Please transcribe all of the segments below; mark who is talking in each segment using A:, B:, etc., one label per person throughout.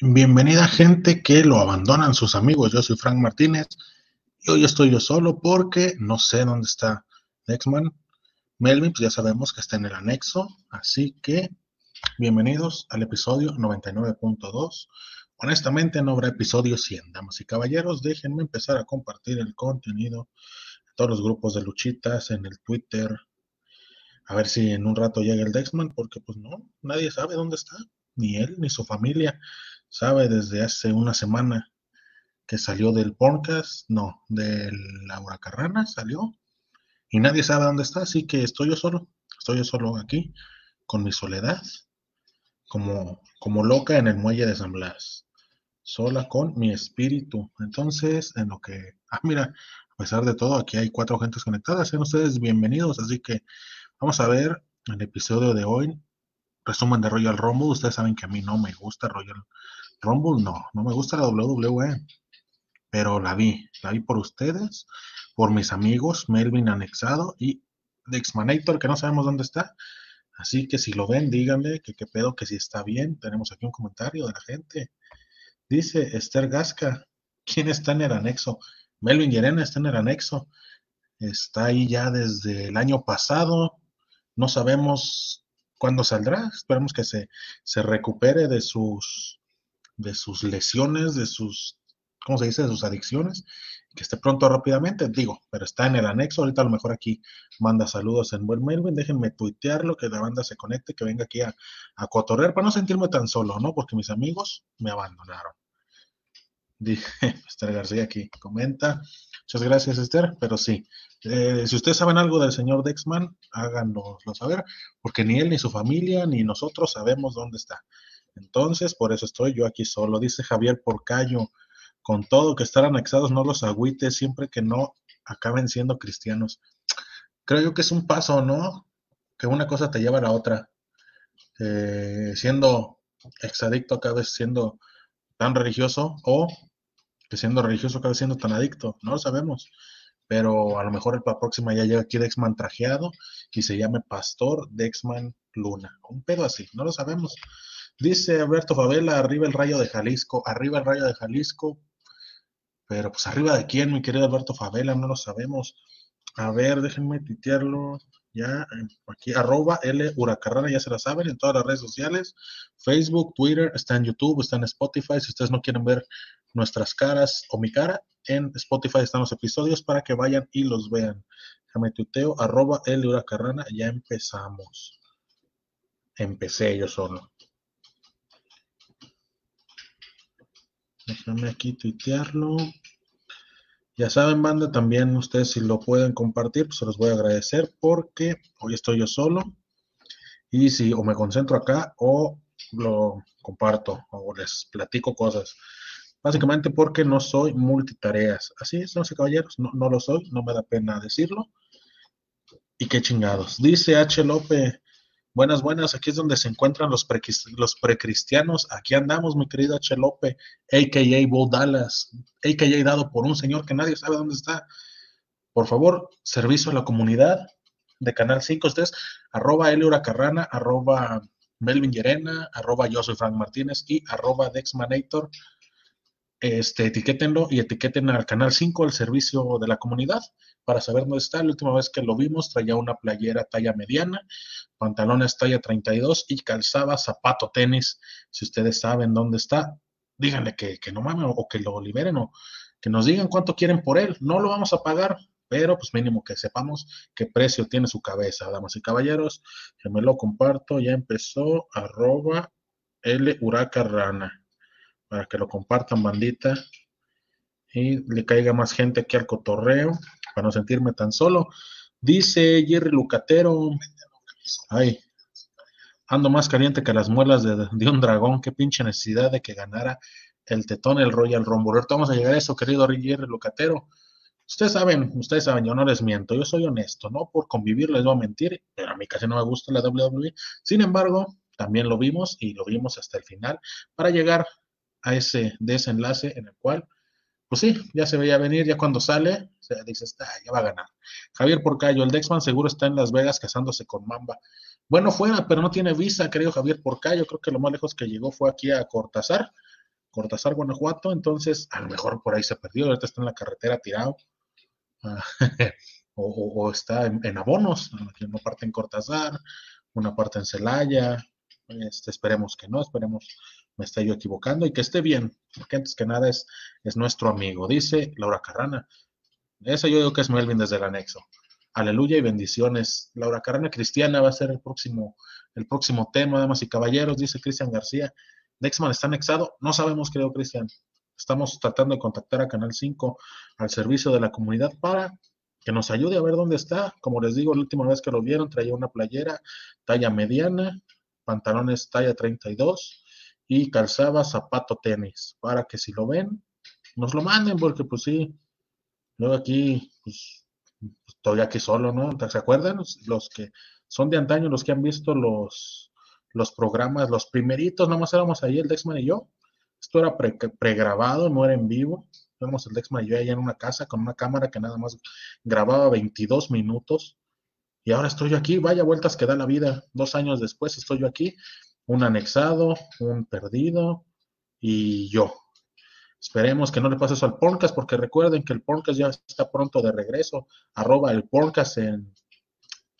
A: Bienvenida gente que lo abandonan sus amigos. Yo soy Frank Martínez y hoy estoy yo solo porque no sé dónde está Nexman. Melvin, pues ya sabemos que está en el anexo, así que bienvenidos al episodio 99.2. Honestamente no habrá episodio 100, damas y caballeros. Déjenme empezar a compartir el contenido en todos los grupos de luchitas, en el Twitter. A ver si en un rato llega el Dexman, porque pues no, nadie sabe dónde está, ni él ni su familia sabe desde hace una semana que salió del podcast, no, de la Carrana salió y nadie sabe dónde está, así que estoy yo solo, estoy yo solo aquí con mi soledad, como, como loca en el muelle de San Blas, sola con mi espíritu. Entonces, en lo que, ah, mira, a pesar de todo, aquí hay cuatro gentes conectadas, sean ustedes bienvenidos, así que vamos a ver el episodio de hoy, resumen de Royal Rumble, ustedes saben que a mí no me gusta Royal no, no me gusta la WWE, pero la vi, la vi por ustedes, por mis amigos, Melvin Anexado y Dexmanator, que no sabemos dónde está. Así que si lo ven, díganle que qué pedo, que si está bien. Tenemos aquí un comentario de la gente. Dice Esther Gasca, ¿quién está en el anexo? Melvin Yerena está en el anexo. Está ahí ya desde el año pasado. No sabemos cuándo saldrá. Esperemos que se, se recupere de sus de sus lesiones, de sus, ¿cómo se dice?, de sus adicciones, que esté pronto rápidamente, digo, pero está en el anexo, ahorita a lo mejor aquí manda saludos en buen Melvin, déjenme tuitearlo, que la banda se conecte, que venga aquí a, a cotorrear, para no sentirme tan solo, ¿no? Porque mis amigos me abandonaron. Dije, Esther García aquí comenta. Muchas gracias, Esther, pero sí. Eh, si ustedes saben algo del señor Dexman, háganoslo saber, porque ni él, ni su familia, ni nosotros sabemos dónde está. Entonces, por eso estoy yo aquí solo. Dice Javier Porcayo, con todo que estar anexados no los agüites siempre que no acaben siendo cristianos. Creo yo que es un paso, ¿no? Que una cosa te lleva a la otra. Eh, siendo exadicto acabes siendo tan religioso o que siendo religioso acabes siendo tan adicto. No lo sabemos. Pero a lo mejor la próxima ya llega aquí Dexman trajeado y se llame Pastor Dexman Luna. Un pedo así, no lo sabemos. Dice Alberto Favela, arriba el rayo de Jalisco, arriba el rayo de Jalisco. Pero pues arriba de quién, mi querido Alberto Favela, no lo sabemos. A ver, déjenme titearlo ya aquí, arroba L Huracarrana, ya se la saben, en todas las redes sociales, Facebook, Twitter, está en YouTube, está en Spotify, si ustedes no quieren ver nuestras caras o mi cara, en Spotify están los episodios para que vayan y los vean. Déjame tuteo, arroba L Huracarrana, ya empezamos. Empecé yo solo. Déjame aquí tuitearlo. Ya saben, banda, también ustedes si lo pueden compartir, pues se los voy a agradecer porque hoy estoy yo solo. Y si o me concentro acá o lo comparto o les platico cosas. Básicamente porque no soy multitareas. Así es, no sé, caballeros, no, no lo soy, no me da pena decirlo. Y qué chingados. Dice H. López, Buenas, buenas, aquí es donde se encuentran los, los precristianos. Aquí andamos, mi querida Chelope, a.k.a. Bo Dallas, a.k.a. dado por un señor que nadie sabe dónde está. Por favor, servicio a la comunidad de Canal 5, ustedes, arroba Eliora Carrana, arroba Melvin Llerena, arroba yo soy Frank Martínez y arroba Dexmanator. Este, etiquétenlo y etiqueten al Canal 5, el servicio de la comunidad para saber dónde está. La última vez que lo vimos traía una playera talla mediana, pantalones talla 32 y calzaba zapato tenis. Si ustedes saben dónde está, díganle que, no mames o que lo liberen o que nos digan cuánto quieren por él. No lo vamos a pagar, pero pues mínimo que sepamos qué precio tiene su cabeza, damas y caballeros. Que me lo comparto, ya empezó arroba L Rana, para que lo compartan bandita y le caiga más gente aquí al cotorreo para no sentirme tan solo. Dice Jerry Lucatero, ay, ando más caliente que las muelas de, un dragón, qué pinche necesidad de que ganara el tetón, el Royal Rumble. vamos a llegar a eso, querido Jerry Lucatero. Ustedes saben, ustedes saben, yo no les miento, yo soy honesto, no por convivir les voy a mentir, pero a mí casi no me gusta la WWE. Sin embargo, también lo vimos y lo vimos hasta el final para llegar a ese desenlace en el cual pues sí, ya se veía venir, ya cuando sale, se dice, está, ya va a ganar. Javier Porcayo, el Dexman seguro está en Las Vegas casándose con Mamba. Bueno, fuera, pero no tiene visa, creo Javier Porcayo, creo que lo más lejos que llegó fue aquí a Cortázar, Cortázar, Guanajuato, entonces a lo mejor por ahí se perdió, ahorita está en la carretera tirado, ah, o, está en, abonos, una parte en Cortázar, una parte en Celaya, este, esperemos que no, esperemos me esté yo equivocando y que esté bien, porque antes que nada es, es nuestro amigo, dice Laura Carrana. Esa yo digo que es Melvin desde el anexo. Aleluya y bendiciones. Laura Carrana Cristiana va a ser el próximo, el próximo tema, damas y caballeros, dice Cristian García. Dexman está anexado. No sabemos, creo, Cristian. Estamos tratando de contactar a Canal 5 al servicio de la comunidad para que nos ayude a ver dónde está. Como les digo, la última vez que lo vieron traía una playera talla mediana, pantalones talla 32 y calzaba zapato tenis, para que si lo ven, nos lo manden, porque pues sí, luego aquí, pues, estoy aquí solo, ¿no? ¿Se acuerdan? Los que son de antaño, los que han visto los, los programas, los primeritos, nomás éramos ahí el Dexman y yo. Esto era pregrabado, no era en vivo. Vemos el Dexman y yo allá en una casa con una cámara que nada más grababa 22 minutos. Y ahora estoy yo aquí, vaya vueltas que da la vida. Dos años después estoy yo aquí un anexado, un perdido y yo. Esperemos que no le pase eso al podcast, porque recuerden que el podcast ya está pronto de regreso. Arroba el podcast en,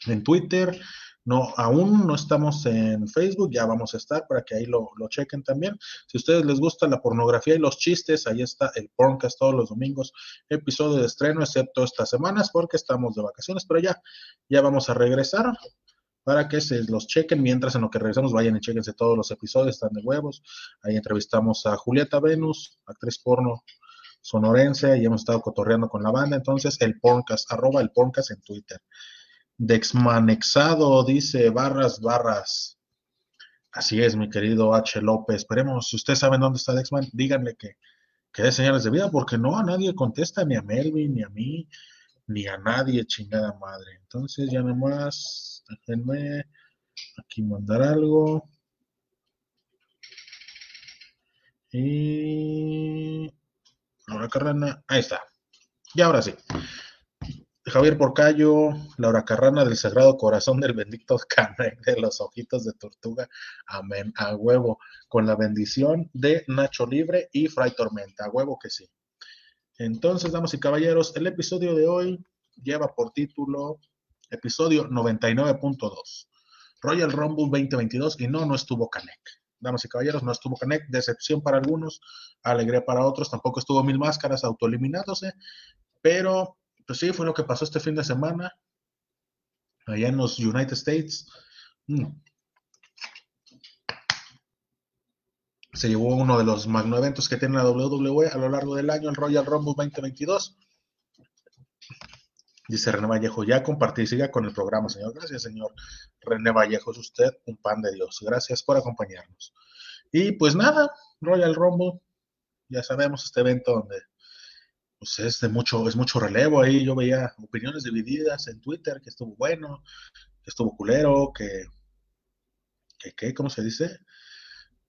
A: en Twitter. No, aún no estamos en Facebook, ya vamos a estar para que ahí lo, lo, chequen también. Si a ustedes les gusta la pornografía y los chistes, ahí está el podcast todos los domingos, episodio de estreno, excepto estas semanas porque estamos de vacaciones, pero ya, ya vamos a regresar para que se los chequen mientras en lo que regresamos vayan y chequense todos los episodios, están de huevos. Ahí entrevistamos a Julieta Venus, actriz porno sonorense, y hemos estado cotorreando con la banda. Entonces, el podcast, arroba el podcast en Twitter. Dexmanexado dice barras, barras. Así es, mi querido H. López. Esperemos, si ustedes saben dónde está Dexman, díganle que, que dé señales de vida, porque no, a nadie contesta, ni a Melvin, ni a mí, ni a nadie, chingada madre. Entonces, ya nomás Déjenme aquí mandar algo. Y Laura Carrana, ahí está. Y ahora sí. Javier Porcayo, Laura Carrana del Sagrado Corazón del Bendito Canec de los Ojitos de Tortuga. Amén. A huevo. Con la bendición de Nacho Libre y Fray Tormenta. A huevo que sí. Entonces, damas y caballeros, el episodio de hoy lleva por título episodio 99.2. Royal Rumble 2022 y no, no estuvo Canek. Damas y caballeros, no estuvo Canek, decepción para algunos, alegría para otros, tampoco estuvo Mil Máscaras autoeliminándose, pero pues sí, fue lo que pasó este fin de semana allá en los United States. Mm. Se llevó uno de los magno eventos que tiene la WWE a lo largo del año, el Royal Rumble 2022 Dice René Vallejo, ya compartí, siga con el programa, señor. Gracias, señor René Vallejo, es usted un pan de Dios. Gracias por acompañarnos. Y pues nada, Royal Rumble, ya sabemos, este evento donde pues es de mucho, es mucho relevo ahí. Yo veía opiniones divididas en Twitter, que estuvo bueno, que estuvo culero, que, que, que ¿cómo se dice?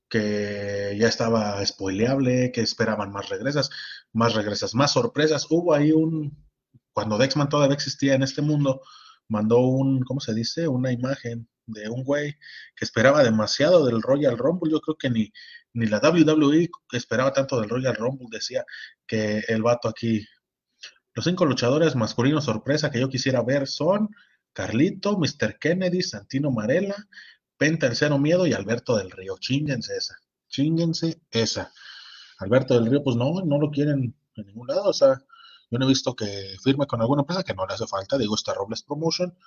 A: Que ya estaba spoileable, que esperaban más regresas, más regresas, más sorpresas. Hubo ahí un, cuando Dexman todavía existía en este mundo, mandó un, ¿cómo se dice? Una imagen de un güey que esperaba demasiado del Royal Rumble. Yo creo que ni, ni la WWE esperaba tanto del Royal Rumble. Decía que el vato aquí, los cinco luchadores masculinos sorpresa que yo quisiera ver son Carlito, Mr. Kennedy, Santino Marella, Penta el Cero Miedo y Alberto del Río. Chinguense esa, chinguense esa. Alberto del Río, pues no, no lo quieren en ningún lado, o sea, yo no he visto que firme con alguna empresa, que no le hace falta, digo, está Robles Promotion,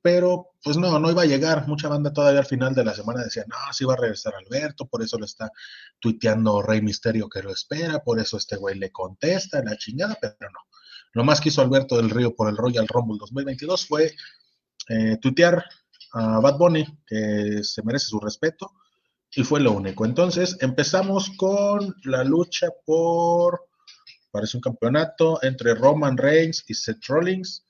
A: pero pues no, no iba a llegar. Mucha banda todavía al final de la semana decía, no, sí va a regresar Alberto, por eso lo está tuiteando Rey Misterio que lo espera, por eso este güey le contesta, la chingada, pero no. Lo más que hizo Alberto del Río por el Royal Rumble 2022 fue eh, tuitear a Bad Bunny, que se merece su respeto, y fue lo único. Entonces empezamos con la lucha por parece un campeonato entre Roman Reigns y Seth Rollins.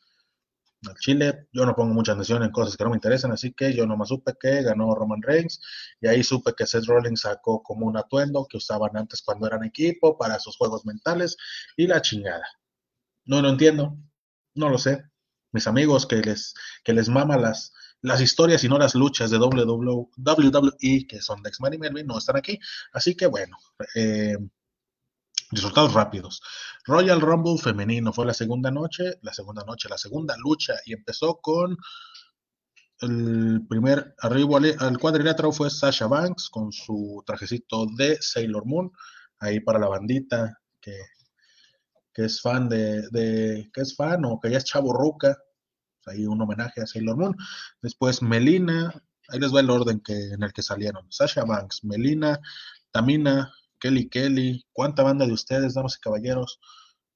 A: Al Chile, yo no pongo mucha atención en cosas que no me interesan, así que yo nomás supe que ganó Roman Reigns y ahí supe que Seth Rollins sacó como un atuendo que usaban antes cuando eran equipo para sus juegos mentales y la chingada. No lo entiendo, no lo sé. Mis amigos que les, que les mama las, las historias y no las luchas de WWE, que son de X-Men y Melvin, no están aquí. Así que bueno, eh, resultados rápidos. Royal Rumble femenino fue la segunda noche, la segunda noche, la segunda lucha y empezó con el primer arribo al, cuadrilátero fue Sasha Banks con su trajecito de Sailor Moon, ahí para la bandita que, que es fan de, que es fan o que ya es chavo ruca, ahí un homenaje a Sailor Moon. Después Melina, ahí les va el orden que, en el que salieron. Sasha Banks, Melina, Tamina, Kelly Kelly, ¿cuánta banda de ustedes, damas y caballeros?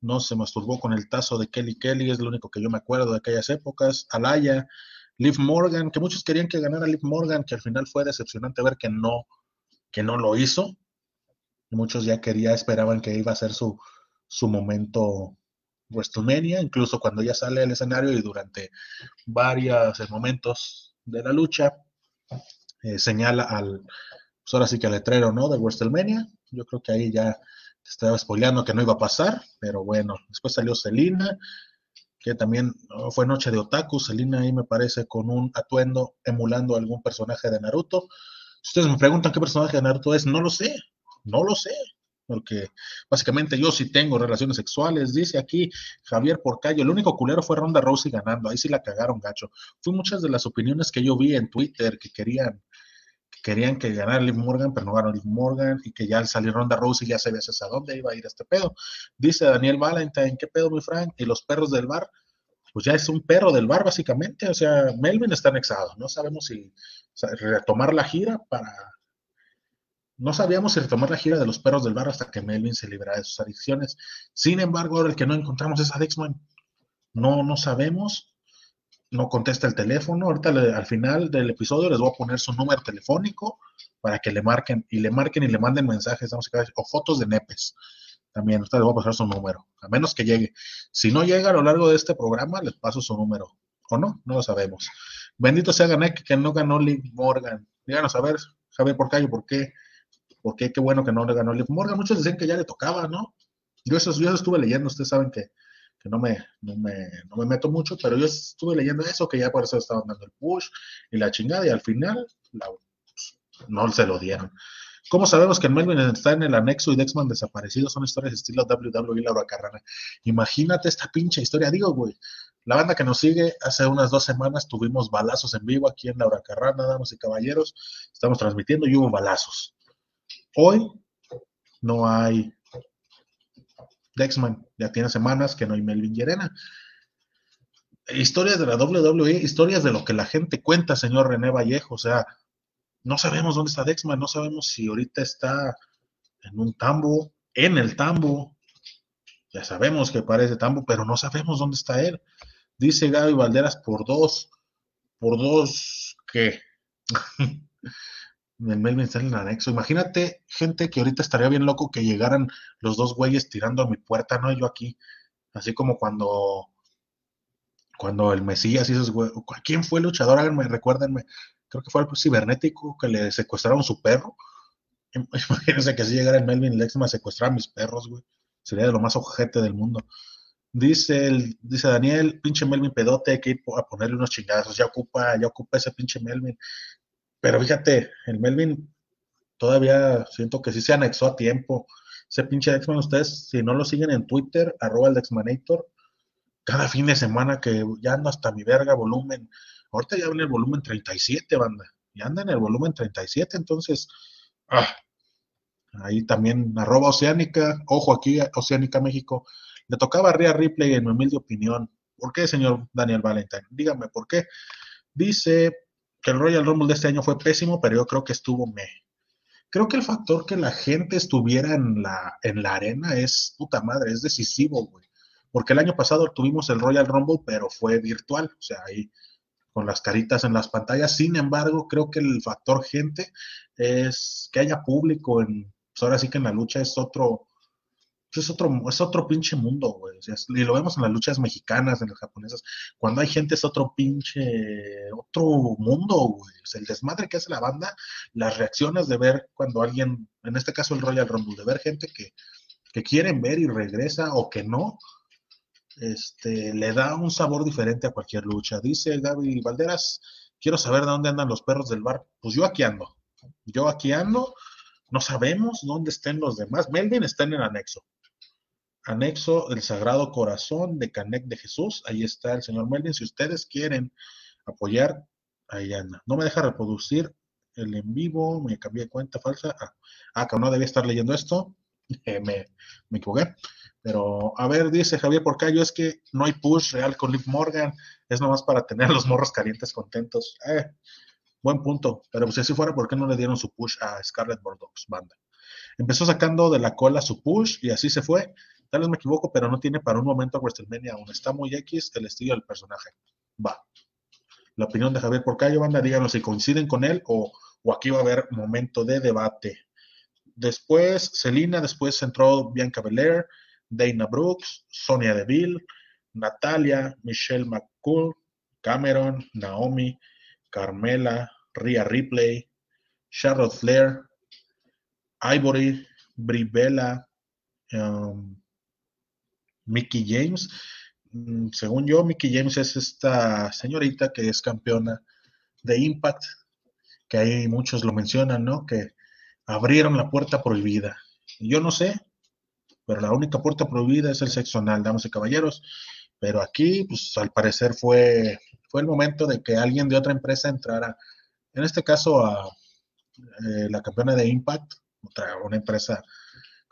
A: No se masturbó con el tazo de Kelly Kelly, es lo único que yo me acuerdo de aquellas épocas. Alaya, Liv Morgan, que muchos querían que ganara Liv Morgan, que al final fue decepcionante ver que no, que no lo hizo. muchos ya quería, esperaban que iba a ser su, su momento WrestleMania, incluso cuando ya sale al escenario y durante varios momentos de la lucha, eh, señala al, pues ahora sí que al letrero, ¿no? De WrestleMania. Yo creo que ahí ya estaba spoileando que no iba a pasar, pero bueno, después salió Selina, que también fue noche de otaku, Selina ahí me parece con un atuendo emulando algún personaje de Naruto. Si ustedes me preguntan qué personaje de Naruto es, no lo sé, no lo sé, porque básicamente yo sí tengo relaciones sexuales, dice aquí Javier Porcayo, el único culero fue Ronda Rousey ganando, ahí sí la cagaron gacho. Fue muchas de las opiniones que yo vi en Twitter que querían querían que ganara Liv Morgan, pero no ganó Liv Morgan, y que ya al salir Ronda Rousey ya sabías a dónde iba a ir este pedo. Dice Daniel Valentine, ¿qué pedo, mi Frank? Y los perros del bar, pues ya es un perro del bar, básicamente. O sea, Melvin está anexado. No sabemos si retomar la gira para. No sabíamos si retomar la gira de los perros del bar hasta que Melvin se librara de sus adicciones. Sin embargo, ahora el que no encontramos es a Dexman. No, no sabemos no contesta el teléfono. Ahorita al final del episodio les voy a poner su número telefónico para que le marquen y le marquen y le manden mensajes o fotos de nepes. También, ahorita les voy a pasar su número, a menos que llegue. Si no llega a lo largo de este programa, les paso su número. ¿O no? No lo sabemos. Bendito sea Ganek que no ganó Liv Morgan. Díganos a ver, Javier Porcayo, ¿por qué? ¿Por qué? Bueno que no le ganó Liv Morgan. Muchos dicen que ya le tocaba, ¿no? Yo eso, yo eso estuve leyendo, ustedes saben que que no me, no me, no me meto mucho, pero yo estuve leyendo eso, que ya por eso estaban dando el push y la chingada, y al final no se lo dieron. ¿Cómo sabemos que Melvin está en el anexo y Dexman desaparecido? Son historias estilo WWE y Laura Carrana. Imagínate esta pinche historia. Digo, güey, la banda que nos sigue, hace unas dos semanas tuvimos balazos en vivo aquí en Laura Carrana, damas y caballeros. Estamos transmitiendo y hubo balazos. Hoy no hay Dexman, ya tiene semanas que no hay Melvin Yerena. Historias de la WWE, historias de lo que la gente cuenta, señor René Vallejo. O sea, no sabemos dónde está Dexman, no sabemos si ahorita está en un tambo, en el tambo. Ya sabemos que parece tambo, pero no sabemos dónde está él. Dice Gaby Valderas por dos, por dos, ¿qué? el Melvin está en el anexo. Imagínate, gente, que ahorita estaría bien loco que llegaran los dos güeyes tirando a mi puerta, ¿no? Yo aquí, así como cuando, cuando el Mesías y esos güeyes, ¿quién fue el luchador? Háganme, recuérdenme, creo que fue el cibernético que le secuestraron su perro. Imagínense que si llegara el Melvin Lexma a secuestrar a mis perros, güey. Sería de lo más ojete del mundo. Dice, el, dice Daniel, pinche Melvin pedote, hay que ir a ponerle unos chingazos, ya ocupa, ya ocupa ese pinche Melvin. Pero fíjate, el Melvin todavía siento que sí se anexó a tiempo. Ese pinche Dexman, ustedes, si no lo siguen en Twitter, arroba el Dexmanator, cada fin de semana que ya ando hasta mi verga volumen. Ahorita ya en el volumen 37, banda. Ya anda en el volumen 37, entonces, ah, ahí también arroba Oceánica, ojo aquí, Oceánica México. Le tocaba a Ria Ripley en mi humilde opinión. ¿Por qué, señor Daniel Valentine? Dígame, ¿por qué? Dice que el Royal Rumble de este año fue pésimo, pero yo creo que estuvo me. Creo que el factor que la gente estuviera en la, en la arena es puta madre, es decisivo, güey. Porque el año pasado tuvimos el Royal Rumble, pero fue virtual, o sea, ahí con las caritas en las pantallas. Sin embargo, creo que el factor gente es que haya público en, pues ahora sí que en la lucha es otro, es otro, es otro pinche mundo, güey. y lo vemos en las luchas mexicanas, en las japonesas. Cuando hay gente es otro pinche, otro mundo, güey. O sea, el desmadre que hace la banda, las reacciones de ver cuando alguien, en este caso el Royal Rumble, de ver gente que, que quieren ver y regresa o que no, este, le da un sabor diferente a cualquier lucha. Dice Gaby Valderas, quiero saber de dónde andan los perros del bar. Pues yo aquí ando. Yo aquí ando. No sabemos dónde estén los demás. Melvin está en el anexo anexo el Sagrado Corazón de Canek de Jesús. Ahí está el señor Melvin. Si ustedes quieren apoyar, ahí anda. No me deja reproducir el en vivo. Me cambié de cuenta falsa. Ah, ah que no debía estar leyendo esto. Eh, me, me, equivoqué. Pero, a ver, dice Javier Porcayo, es que no hay push real con Liv Morgan. Es nomás para tener los morros calientes contentos. Eh, buen punto. Pero pues, si así fuera, ¿por qué no le dieron su push a Scarlett Bordeaux, banda? Empezó sacando de la cola su push y así se fue. Tal vez me equivoco, pero no tiene para un momento a WrestleMania aún. Está muy X el estilo del personaje. Va. La opinión de Javier Porcayo, banda, díganos si coinciden con él o, aquí va a haber momento de debate. Después, Selina, después entró Bianca Belair, Dana Brooks, Sonia Deville, Natalia, Michelle McCool, Cameron, Naomi, Carmela, Rhea Ripley, Charlotte Flair, Ivory, Brie Bella, um, Mickey James. Mm, según yo, Mickey James es esta señorita que es campeona de Impact, que ahí muchos lo mencionan, ¿no? Que abrieron la puerta prohibida. Yo no sé, pero la única puerta prohibida es el sexo anal, damas y caballeros. Pero aquí, pues al parecer fue, fue el momento de que alguien de otra empresa entrara, en este caso a eh, la campeona de Impact, otra, una empresa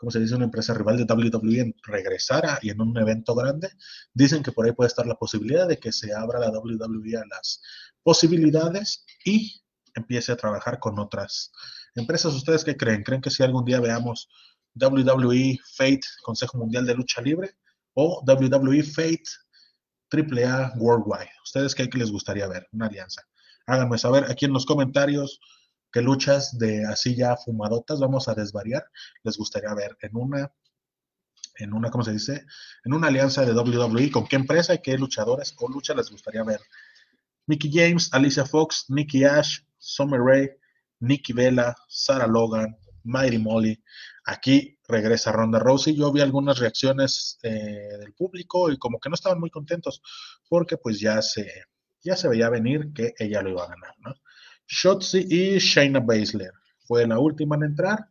A: como se dice, una empresa rival de WWE regresara y en un evento grande, dicen que por ahí puede estar la posibilidad de que se abra la WWE a las posibilidades y empiece a trabajar con otras empresas. ¿Ustedes qué creen? ¿Creen que si algún día veamos WWE Fate, Consejo Mundial de Lucha Libre, o WWE Fate AAA Worldwide? ¿Ustedes qué les gustaría ver? Una alianza. Háganme saber aquí en los comentarios qué luchas de así ya fumadotas vamos a desvariar les gustaría ver en una, en una, ¿cómo se dice? En una alianza de WWE, con qué empresa y qué luchadores o lucha les gustaría ver. Mickey James, Alicia Fox, Nikki Ash, Summer Rae, Nikki Vela, Sarah Logan, Mighty Molly. Aquí regresa Ronda Rousey. Yo vi algunas reacciones eh, del público y como que no estaban muy contentos porque pues ya se, ya se veía venir que ella lo iba a ganar, ¿no? Shotzi y Shayna Baszler. Fue la última en entrar.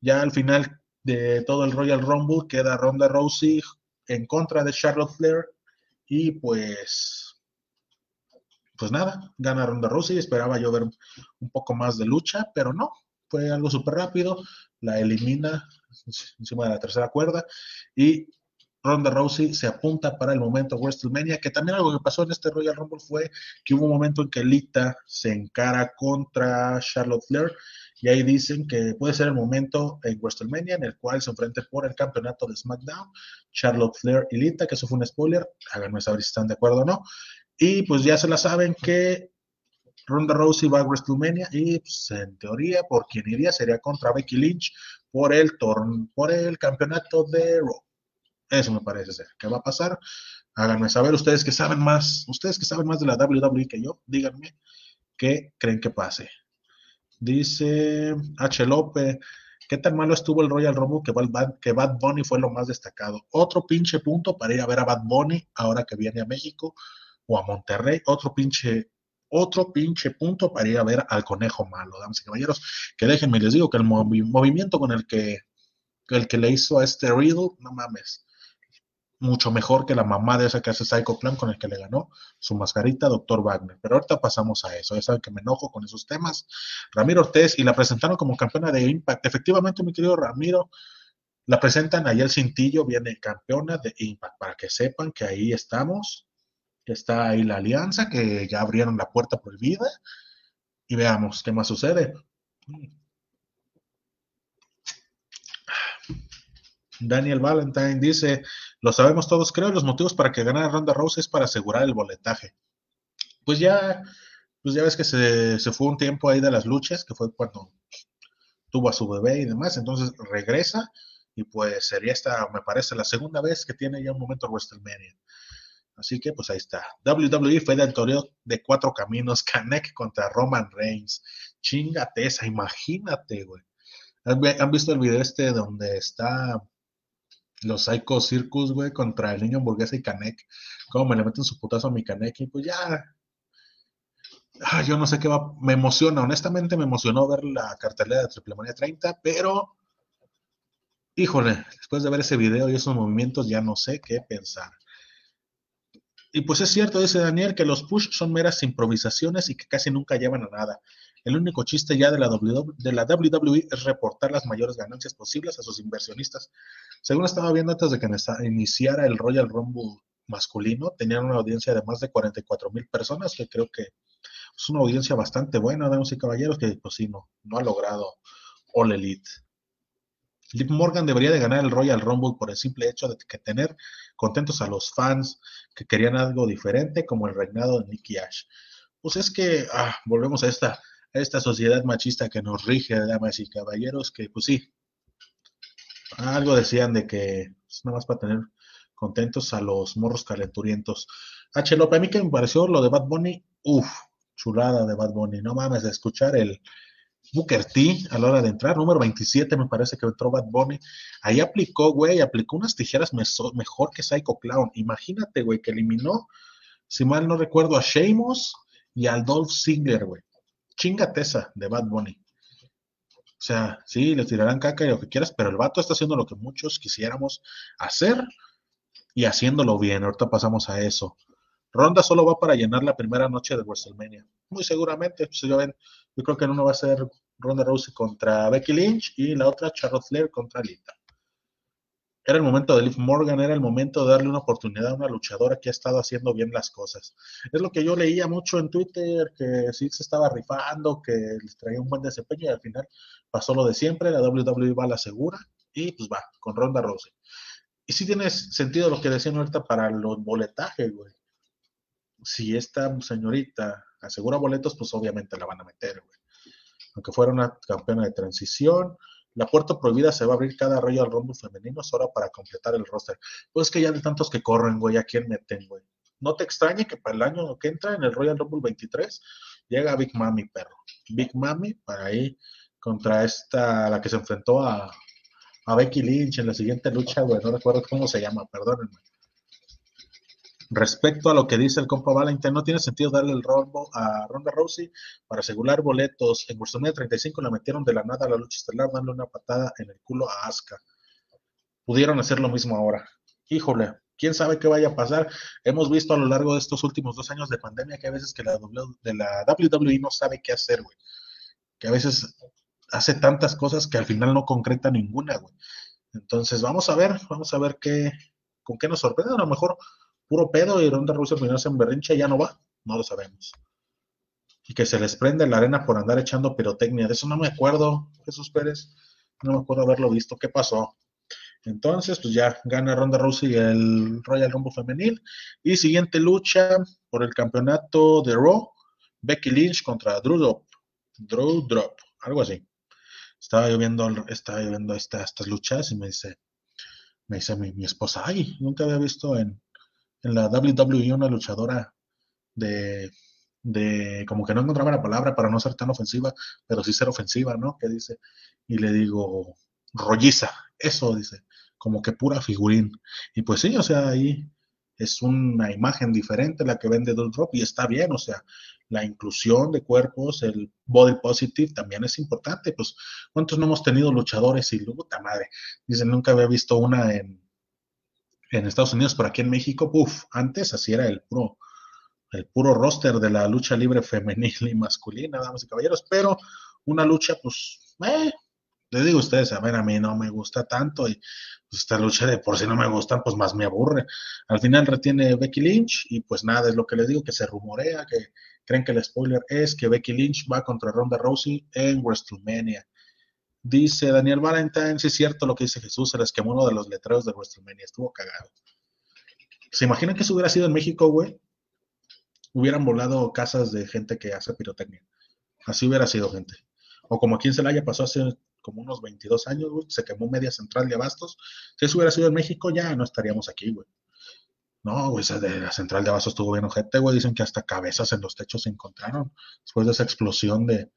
A: Ya al final de todo el Royal Rumble queda Ronda Rousey en contra de Charlotte Flair y pues pues nada, gana Ronda Rousey, esperaba yo ver un poco más de lucha, pero no, fue algo súper rápido, la elimina encima de la tercera cuerda y Ronda Rousey se apunta para el momento WrestleMania, que también algo que pasó en este Royal Rumble fue que hubo un momento en que Lita se encara contra Charlotte Flair y ahí dicen que puede ser el momento en WrestleMania en el cual se enfrente por el campeonato de SmackDown, Charlotte Flair y Lita, que eso fue un spoiler, háganme saber si están de acuerdo o no. Y pues ya se la saben que Ronda Rousey va a WrestleMania y pues, en teoría por quien iría sería contra Becky Lynch por el, por el campeonato de Raw. Eso me parece ser. ¿Qué va a pasar? Háganme saber ustedes que saben más, ustedes que saben más de la WWE que yo, díganme qué creen que pase. Dice H. López, ¿qué tan malo estuvo el Royal Rumble que Bad, que Bad Bunny fue lo más destacado? Otro pinche punto para ir a ver a Bad Bunny ahora que viene a México o a Monterrey. Otro pinche otro pinche punto para ir a ver al conejo malo, damas y caballeros. Que déjenme, les digo que el movimiento con el que, el que le hizo a este Riddle, no mames mucho mejor que la mamá de esa que hace Psycho Clown con el que le ganó su mascarita, Doctor Wagner. Pero ahorita pasamos a eso. Ya saben que me enojo con esos temas. Ramiro Ortiz y la presentaron como campeona de Impact. Efectivamente, mi querido Ramiro, la presentan ahí el cintillo, viene campeona de Impact, para que sepan que ahí estamos, que está ahí la alianza, que ya abrieron la puerta prohibida. Y veamos qué más sucede. Daniel Valentine dice, lo sabemos todos, creo, los motivos para que ganara Ronda Rousey es para asegurar el boletaje. Pues ya, pues ya ves que se, se, fue un tiempo ahí de las luchas, que fue cuando tuvo a su bebé y demás, entonces regresa y pues sería esta, me parece, la segunda vez que tiene ya un momento WrestleMania. Así que pues ahí está. WWE fue del torneo de cuatro caminos, Kanek contra Roman Reigns. Chingate esa, imagínate, güey. ¿Han visto el video este donde está los Psycho Circus, güey, contra el niño hamburguesa y Canek. Cómo me le meten su putazo a mi Canek y pues ya. Ah, yo no sé qué va. Me emociona, honestamente me emocionó ver la cartelera de Triple Manía 30, pero híjole, después de ver ese video y esos movimientos ya no sé qué pensar. Y pues es cierto, dice Daniel, que los push son meras improvisaciones y que casi nunca llevan a nada. El único chiste ya de la, WWE es reportar las mayores ganancias posibles a sus inversionistas. Según estaba viendo antes de que iniciara el Royal Rumble masculino, tenían una audiencia de más de 44 mil personas, que creo que es una audiencia bastante buena, damas y caballeros, que pues sí, no, no ha logrado All Elite. Liv Morgan debería de ganar el Royal Rumble por el simple hecho de que tener contentos a los fans que querían algo diferente como el reinado de Nicky Ash. Pues es que ah, volvemos a esta, esta sociedad machista que nos rige, damas y caballeros, que pues sí, algo decían de que es pues, nada más para tener contentos a los morros calenturientos. H. López, a mí que me pareció lo de Bad Bunny, uff, chulada de Bad Bunny, no mames, de escuchar el, Booker T a la hora de entrar, número 27 me parece que entró Bad Bunny. Ahí aplicó, güey, aplicó unas tijeras mejor que Psycho Clown. Imagínate, güey, que eliminó, si mal no recuerdo, a Sheamus y al Dolph Ziggler, güey. Chingate esa de Bad Bunny. O sea, sí, le tirarán caca y lo que quieras, pero el vato está haciendo lo que muchos quisiéramos hacer y haciéndolo bien. Ahorita pasamos a eso. Ronda solo va para llenar la primera noche de WrestleMania. Muy seguramente, pues yo, yo creo que en uno va a ser Ronda Rousey contra Becky Lynch y la otra Charlotte Flair contra Lita. Era el momento de Liv Morgan, era el momento de darle una oportunidad a una luchadora que ha estado haciendo bien las cosas. Es lo que yo leía mucho en Twitter, que sí se estaba rifando, que les traía un buen desempeño y al final pasó lo de siempre, la WWE va a la segura y pues va, con Ronda Rousey. Y sí tiene sentido lo que decían ahorita para los boletajes, güey si esta señorita asegura boletos, pues obviamente la van a meter, güey. Aunque fuera una campeona de transición, la puerta prohibida se va a abrir cada Royal Rumble femenino solo para completar el roster. Pues que ya de tantos que corren, güey, ¿a quién meten, güey? No te extrañe que para el año que entra, en el Royal Rumble 23, llega Big Mami, perro. Big Mami para ahí contra esta, la que se enfrentó a, a Becky Lynch en la siguiente lucha, güey, no recuerdo cómo se llama, perdónenme. Respecto a lo que dice el compa Valentine, no tiene sentido darle el rombo a Ronda Rousey para asegurar boletos. En WrestleMania 35 la metieron de la nada a la lucha estelar, dándole una patada en el culo a Asuka. Pudieron hacer lo mismo ahora. Híjole, quién sabe qué vaya a pasar. Hemos visto a lo largo de estos últimos dos años de pandemia que a veces que la, de la WWE no sabe qué hacer, güey. Que a veces hace tantas cosas que al final no concreta ninguna, güey. Entonces, vamos a ver, vamos a ver qué, con qué nos sorprende. A lo mejor puro pedo y Ronda Rousey primero se berrinche y ya no va, no lo sabemos. Y que se les prende la arena por andar echando pirotecnia. De eso no me acuerdo, Jesús Pérez. No me acuerdo haberlo visto. ¿Qué pasó? Entonces, pues ya gana Ronda Rousey el Royal Rumble femenil. Y siguiente lucha por el campeonato de Raw. Becky Lynch contra Drew Drop. Drew Drop, algo así. Estaba yo viendo, estaba viendo estas luchas y me dice, me dice mi esposa, ay, nunca había visto en, en la WWE una luchadora de, de, como que no encontraba la palabra para no ser tan ofensiva, pero sí ser ofensiva, ¿no? Que dice, y le digo, rolliza, eso dice, como que pura figurín. Y pues sí, o sea, ahí es una imagen diferente la que vende Doll Drop y está bien, o sea, la inclusión de cuerpos, el body positive también es importante, pues, ¿cuántos no hemos tenido luchadores y luego, madre? Dicen, nunca había visto una en, en Estados Unidos, pero aquí en México, uff, antes así era el puro, el puro roster de la lucha libre femenil y masculina, damas y caballeros, pero una lucha, pues, eh, les digo a ustedes, a ver, a mí no me gusta tanto y pues, esta lucha de por si no me gustan, pues más me aburre. Al final retiene Becky Lynch y pues nada, es lo que les digo, que se rumorea, que creen que el spoiler es que Becky Lynch va contra Ronda Rousey en WrestleMania. Dice Daniel Valentine, sí es cierto lo que dice Jesús, se les quemó uno de los letreros de WrestleMania, estuvo cagado. ¿Se imaginan que eso hubiera sido en México, güey? Hubieran volado casas de gente que hace pirotecnia. Así hubiera sido gente. O como aquí en Celaya pasó hace como unos 22 años, güey, se quemó media central de abastos. Si eso hubiera sido en México, ya no estaríamos aquí, güey. No, güey, de la central de abastos estuvo bien ojete, güey. Dicen que hasta cabezas en los techos se encontraron después de esa explosión de,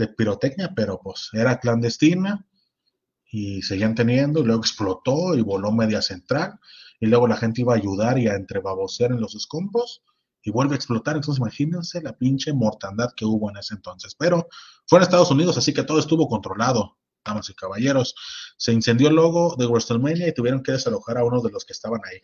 A: de pirotecnia, pero pues era clandestina y seguían teniendo, y luego explotó y voló media central, y luego la gente iba a ayudar y a entrebabosear en los escombros, y vuelve a explotar. Entonces, imagínense la pinche mortandad que hubo en ese entonces. Pero fue en Estados Unidos, así que todo estuvo controlado. damas y caballeros. Se incendió el logo de WrestleMania y tuvieron que desalojar a uno de los que estaban ahí.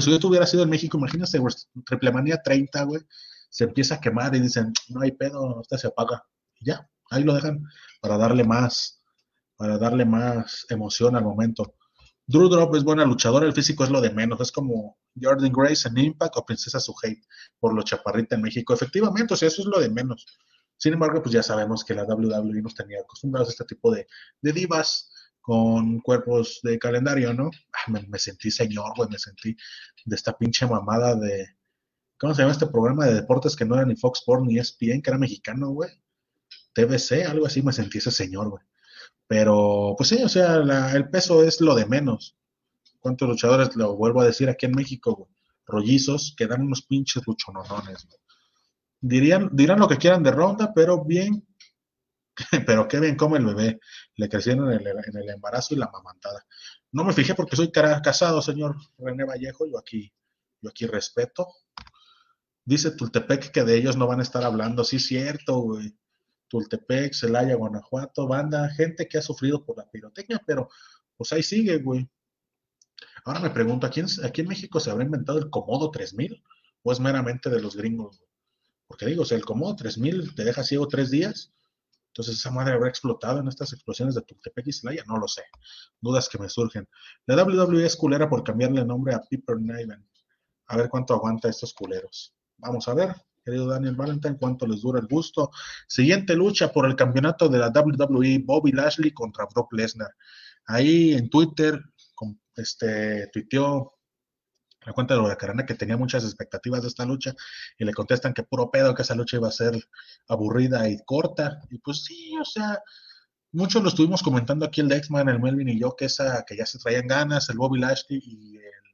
A: si yo hubiera sido en México, imagínate, Triplemania 30, güey, se empieza a quemar y dicen, no hay pedo, usted se apaga. Y ya, ahí lo dejan para darle más, para darle más emoción al momento. Drew Drop es buena luchadora, el físico es lo de menos, es como Jordan Grace en Impact o Princesa Suhate por lo chaparrita en México. Efectivamente, o sea, eso es lo de menos. Sin embargo, pues ya sabemos que la WWE nos tenía acostumbrados a este tipo de, divas con cuerpos de calendario, ¿no? Ah, me, sentí señor, güey, me sentí de esta pinche mamada de, ¿cómo se llama este programa de deportes que no era ni Fox Sports ni ESPN, que era mexicano, güey? TBC, algo así, me sentí ese señor, güey. Pero, pues sí, o sea, el peso es lo de menos. ¿Cuántos luchadores, lo vuelvo a decir aquí en México, güey? Rollizos que dan unos pinches luchononones, güey. Dirían, dirán lo que quieran de Ronda, pero bien, pero qué bien come el bebé. Le crecieron en el, embarazo y la mamantada. No me fijé porque soy casado, señor René Vallejo, yo aquí, yo aquí respeto. Dice Tultepec que de ellos no van a estar hablando, sí, cierto, güey. Tultepec, Celaya, Guanajuato, banda, gente que ha sufrido por la pirotecnia, pero pues ahí sigue, güey. Ahora me pregunto, ¿aquí en, aquí en México se habrá inventado el Comodo 3000 o es meramente de los gringos? Porque digo, o sea, el Comodo 3000 te deja ciego tres días, entonces esa madre habrá explotado en estas explosiones de Tultepec y Celaya, no lo sé. Dudas que me surgen. La WWE es culera por cambiarle el nombre a Piper Niven. A ver cuánto aguanta estos culeros. Vamos a ver querido Daniel Valentine, cuánto les dura el gusto. Siguiente lucha por el campeonato de la WWE, Bobby Lashley contra Brock Lesnar. Ahí en Twitter, este, tuiteó la cuenta de Huracarana que tenía muchas expectativas de esta lucha y le contestan que puro pedo, que esa lucha iba a ser aburrida y corta. Y pues sí, o sea, muchos lo estuvimos comentando aquí el Dexman, el Melvin y yo, que esa, que ya se traían ganas, el Bobby Lashley y el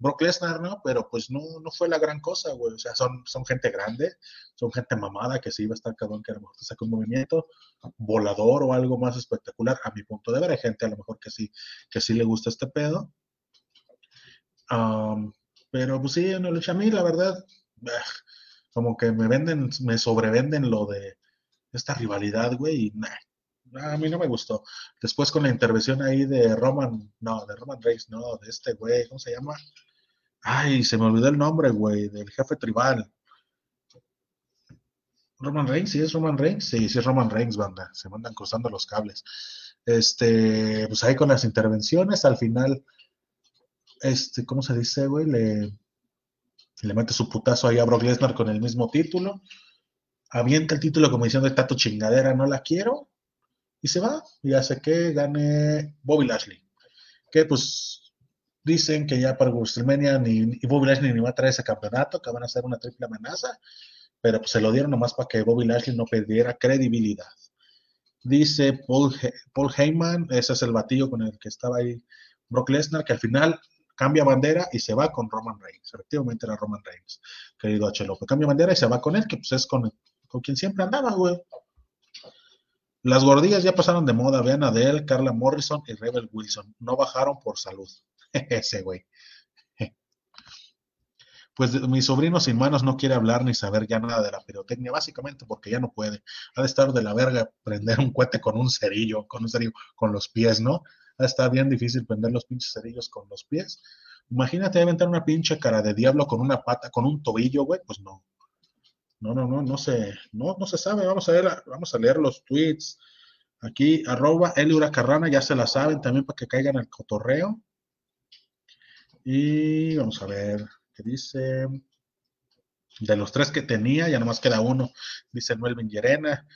A: Brock Lesnar, ¿no? Pero pues no, no fue la gran cosa, güey. O sea, son, son gente grande, son gente mamada que sí iba a estar cabrón que a lo un movimiento volador o algo más espectacular, a mi punto de ver. Hay gente a lo mejor que sí, que sí le gusta este pedo. pero pues sí, no lucha a mí, la verdad, como que me venden, me sobrevenden lo de esta rivalidad, güey, y nah, a mí no me gustó. Después con la intervención ahí de Roman, no, de Roman Reigns, no, de este güey, ¿cómo se llama? Ay, se me olvidó el nombre, güey, del jefe tribal. Roman Reigns, ¿sí es Roman Reigns? Sí, sí es Roman Reigns, banda. Se mandan cruzando los cables. Este, pues ahí con las intervenciones, al final, este, ¿cómo se dice, güey? Le, le mete su putazo ahí a Brock Lesnar con el mismo título. Avienta el título como diciendo, esta tu chingadera no la quiero. Y se va y hace que gane Bobby Lashley. Que pues dicen que ya para WrestleMania ni, Bobby Lashley ni va a traer ese campeonato, que van a hacer una triple amenaza, pero pues se lo dieron nomás para que Bobby Lashley no perdiera credibilidad. Dice Paul, Paul Heyman, ese es el batillo con el que estaba ahí Brock Lesnar, que al final cambia bandera y se va con Roman Reigns. Efectivamente era Roman Reigns, querido H. López. Cambia bandera y se va con él, que pues es con, con quien siempre andaba, güey. Las gordillas ya pasaron de moda. Vean a Adele, Carla Morrison y Rebel Wilson. No bajaron por salud. Ese güey. Pues mi sobrino sin manos no quiere hablar ni saber ya nada de la pirotecnia, básicamente porque ya no puede. Ha de estar de la verga prender un cohete con un cerillo, con un cerillo, con los pies, ¿no? Ha de estar bien difícil prender los pinches cerillos con los pies. Imagínate aventar una pinche cara de diablo con una pata, con un tobillo, güey, pues no. No, no, no, no se, no, no se sabe. Vamos a ver, vamos a leer los tweets. Aquí, arroba Eliura Carrana, ya se la saben también para que caigan al cotorreo. Y vamos a ver qué dice. De los tres que tenía, ya nomás queda uno, dice Melvin Llerena.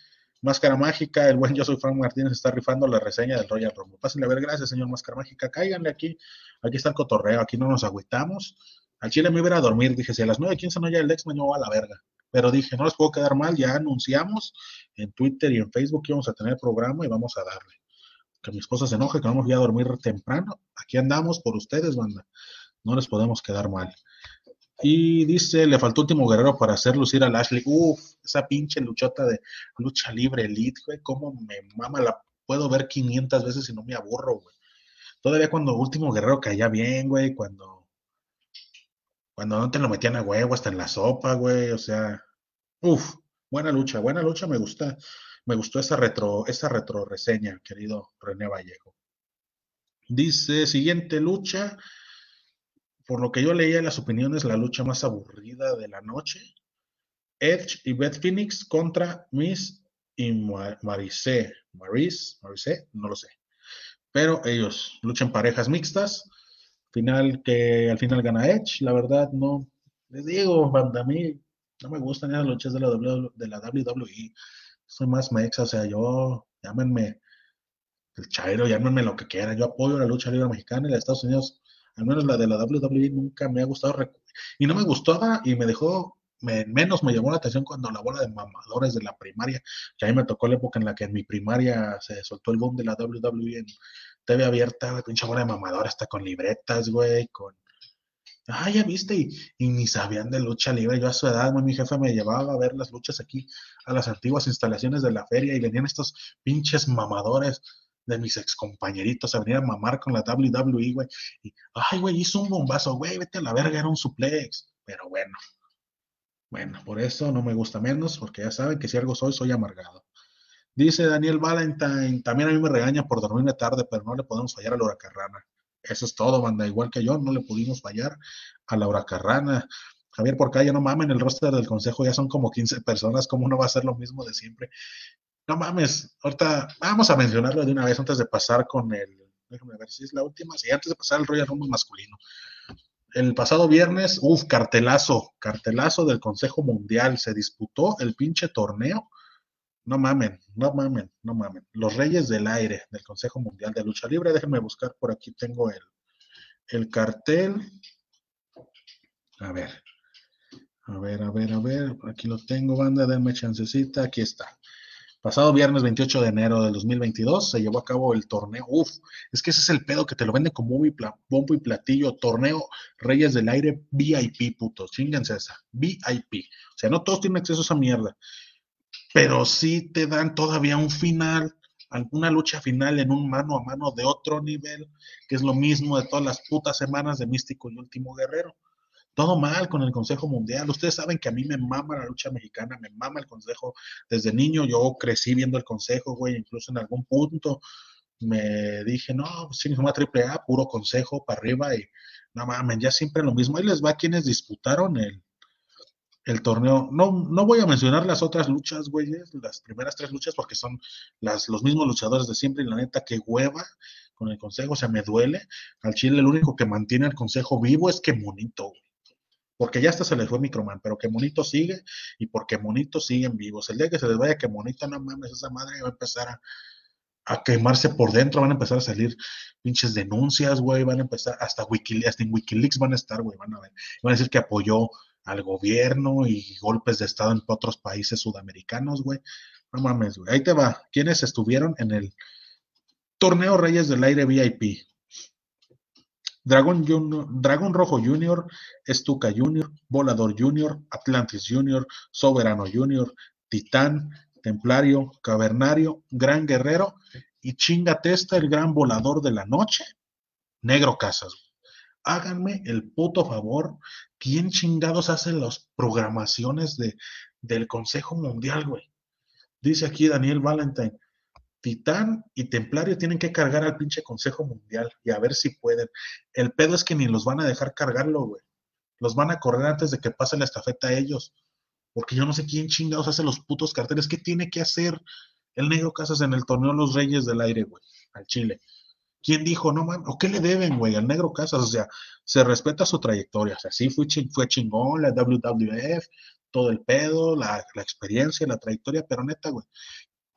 A: Máscara Mágica, el buen Yo soy Frank Martínez está rifando la reseña del Royal Rumble. Pásenle a ver, gracias, señor Máscara Mágica. Cáiganle aquí. Aquí está el cotorreo, aquí no nos agüitamos. Al Chile me iba a dormir. Dije, si a las 9.15 no ya el ex me a la verga. Pero dije, no les puedo quedar mal. Ya anunciamos en Twitter y en Facebook que íbamos a tener programa y vamos a darle que mi esposa se enoje, que vamos ya a dormir temprano. Aquí andamos por ustedes, banda. No les podemos quedar mal. Y dice, le faltó último guerrero para hacer lucir a Lashley. Uf, esa pinche luchota de lucha libre elite, güey, cómo me mama, la puedo ver 500 veces y no me aburro, güey. Todavía cuando último guerrero caía bien, güey, cuando cuando no te lo metían a huevo hasta en la sopa, güey, o sea, uf, buena lucha, buena lucha, me gusta Me gustó esa retro, esa retro reseña, querido René Vallejo. Dice, siguiente lucha. Por lo que yo leía las opiniones, la lucha más aburrida de la noche. Edge y Beth Phoenix contra Miss y Marise. Maris, Marise, no lo sé. Pero ellos luchan parejas mixtas. Final que al final gana Edge. La verdad, no. Les digo, a mí no me gustan las luchas de la WWE. Soy más mexa, o sea, yo, llámenme el chairo, llámenme lo que quieran. Yo apoyo la lucha libre mexicana y la de Estados Unidos, al menos la de la WWE, nunca me ha gustado. Y no me gustaba y me dejó menos me llamó la atención cuando la bola de mamadores de la primaria, que a mí me tocó la época en la que en mi primaria se soltó el boom de la WWE en TV abierta, la pinche bola de mamadores hasta con libretas, güey, con... Ah, ya viste, y, ni sabían de lucha libre. Yo a su edad, mi jefe me llevaba a ver las luchas aquí a las antiguas instalaciones de la feria y venían estos pinches mamadores de mis ex compañeritos a venir a mamar con la WWE, güey. Y, ay, güey, hizo un bombazo, güey, vete a la verga, era un suplex. Pero bueno, bueno, por eso no me gusta menos, porque ya saben que si algo soy, soy amargado. Dice Daniel Valentine, también a mí me regaña por dormirme tarde, pero no le podemos fallar a la huracarrana. Eso es todo, banda. Igual que yo, no le pudimos fallar a la huracarrana. Javier por ya no mamen, el roster del consejo ya son como 15 personas, ¿cómo no va a ser lo mismo de siempre? No mames, ahorita vamos a mencionarlo de una vez antes de pasar con el, déjame ver si es la última, sí, antes de pasar el Royal Rumble masculino el pasado viernes, uff, cartelazo, cartelazo del Consejo Mundial, se disputó el pinche torneo. No mamen, no mamen, no mamen. Los Reyes del Aire del Consejo Mundial de Lucha Libre, déjenme buscar por aquí, tengo el, el cartel. A ver, a ver, a ver, a ver, aquí lo tengo, banda, denme chancecita, aquí está. Pasado viernes 28 de enero del 2022 se llevó a cabo el torneo. Uf, es que ese es el pedo que te lo vende como bombo y platillo. Torneo Reyes del Aire VIP, puto. Chinguense esa. VIP. O sea, no todos tienen acceso a esa mierda. Pero sí te dan todavía un final, alguna lucha final en un mano a mano de otro nivel, que es lo mismo de todas las putas semanas de Místico y Último Guerrero todo mal con el Consejo Mundial. Ustedes saben que a mí me mama la lucha mexicana, me mama el Consejo. Desde niño yo crecí viendo el Consejo, güey, incluso en algún punto me dije, no, pues, triple A, puro Consejo para arriba y no mames, ya siempre lo mismo. Ahí les va quienes disputaron el, el torneo. No, no voy a mencionar las otras luchas, güey, las primeras tres luchas porque son las, los mismos luchadores de siempre y la neta que hueva con el consejo, o sea, me duele. Al Chile el único que mantiene el consejo vivo es que Monito, porque ya hasta se les fue Microman, pero que Monito sigue y porque Monito siguen vivos. El día que se les vaya que Monito, no mames, esa madre va a empezar a, quemarse por dentro, van a empezar a salir pinches denuncias, güey, van a empezar, hasta hasta en Wikileaks van a estar, güey, van a ver, van a decir que apoyó al gobierno y golpes de Estado en otros países sudamericanos, güey. No mames, güey. Ahí te va. ¿Quiénes estuvieron en el torneo Reyes del Aire VIP? Dragón, Dragón Rojo Junior, Estuca Junior, Volador Junior, Atlantis Junior, Soberano Junior, Titán, Templario, Cavernario, Gran Guerrero y chinga testa el gran volador de la noche, Negro Casas. Háganme el puto favor, ¿quién chingados hace las programaciones de, del Consejo Mundial, güey? Dice aquí Daniel Valentine, Titán y Templario tienen que cargar al pinche Consejo Mundial y a ver si pueden. El pedo es que ni los van a dejar cargarlo, güey. Los van a correr antes de que pase la estafeta a ellos. Porque yo no sé quién chingados hace los putos carteles. ¿Qué tiene que hacer el Negro Casas en el torneo Los Reyes del Aire, güey? Al Chile. ¿Quién dijo, no mames, o qué le deben, güey, al Negro Casas? O sea, se respeta su trayectoria. O sea, sí fue, fue chingón la WWF, todo el pedo, la, experiencia, la trayectoria, pero neta, güey,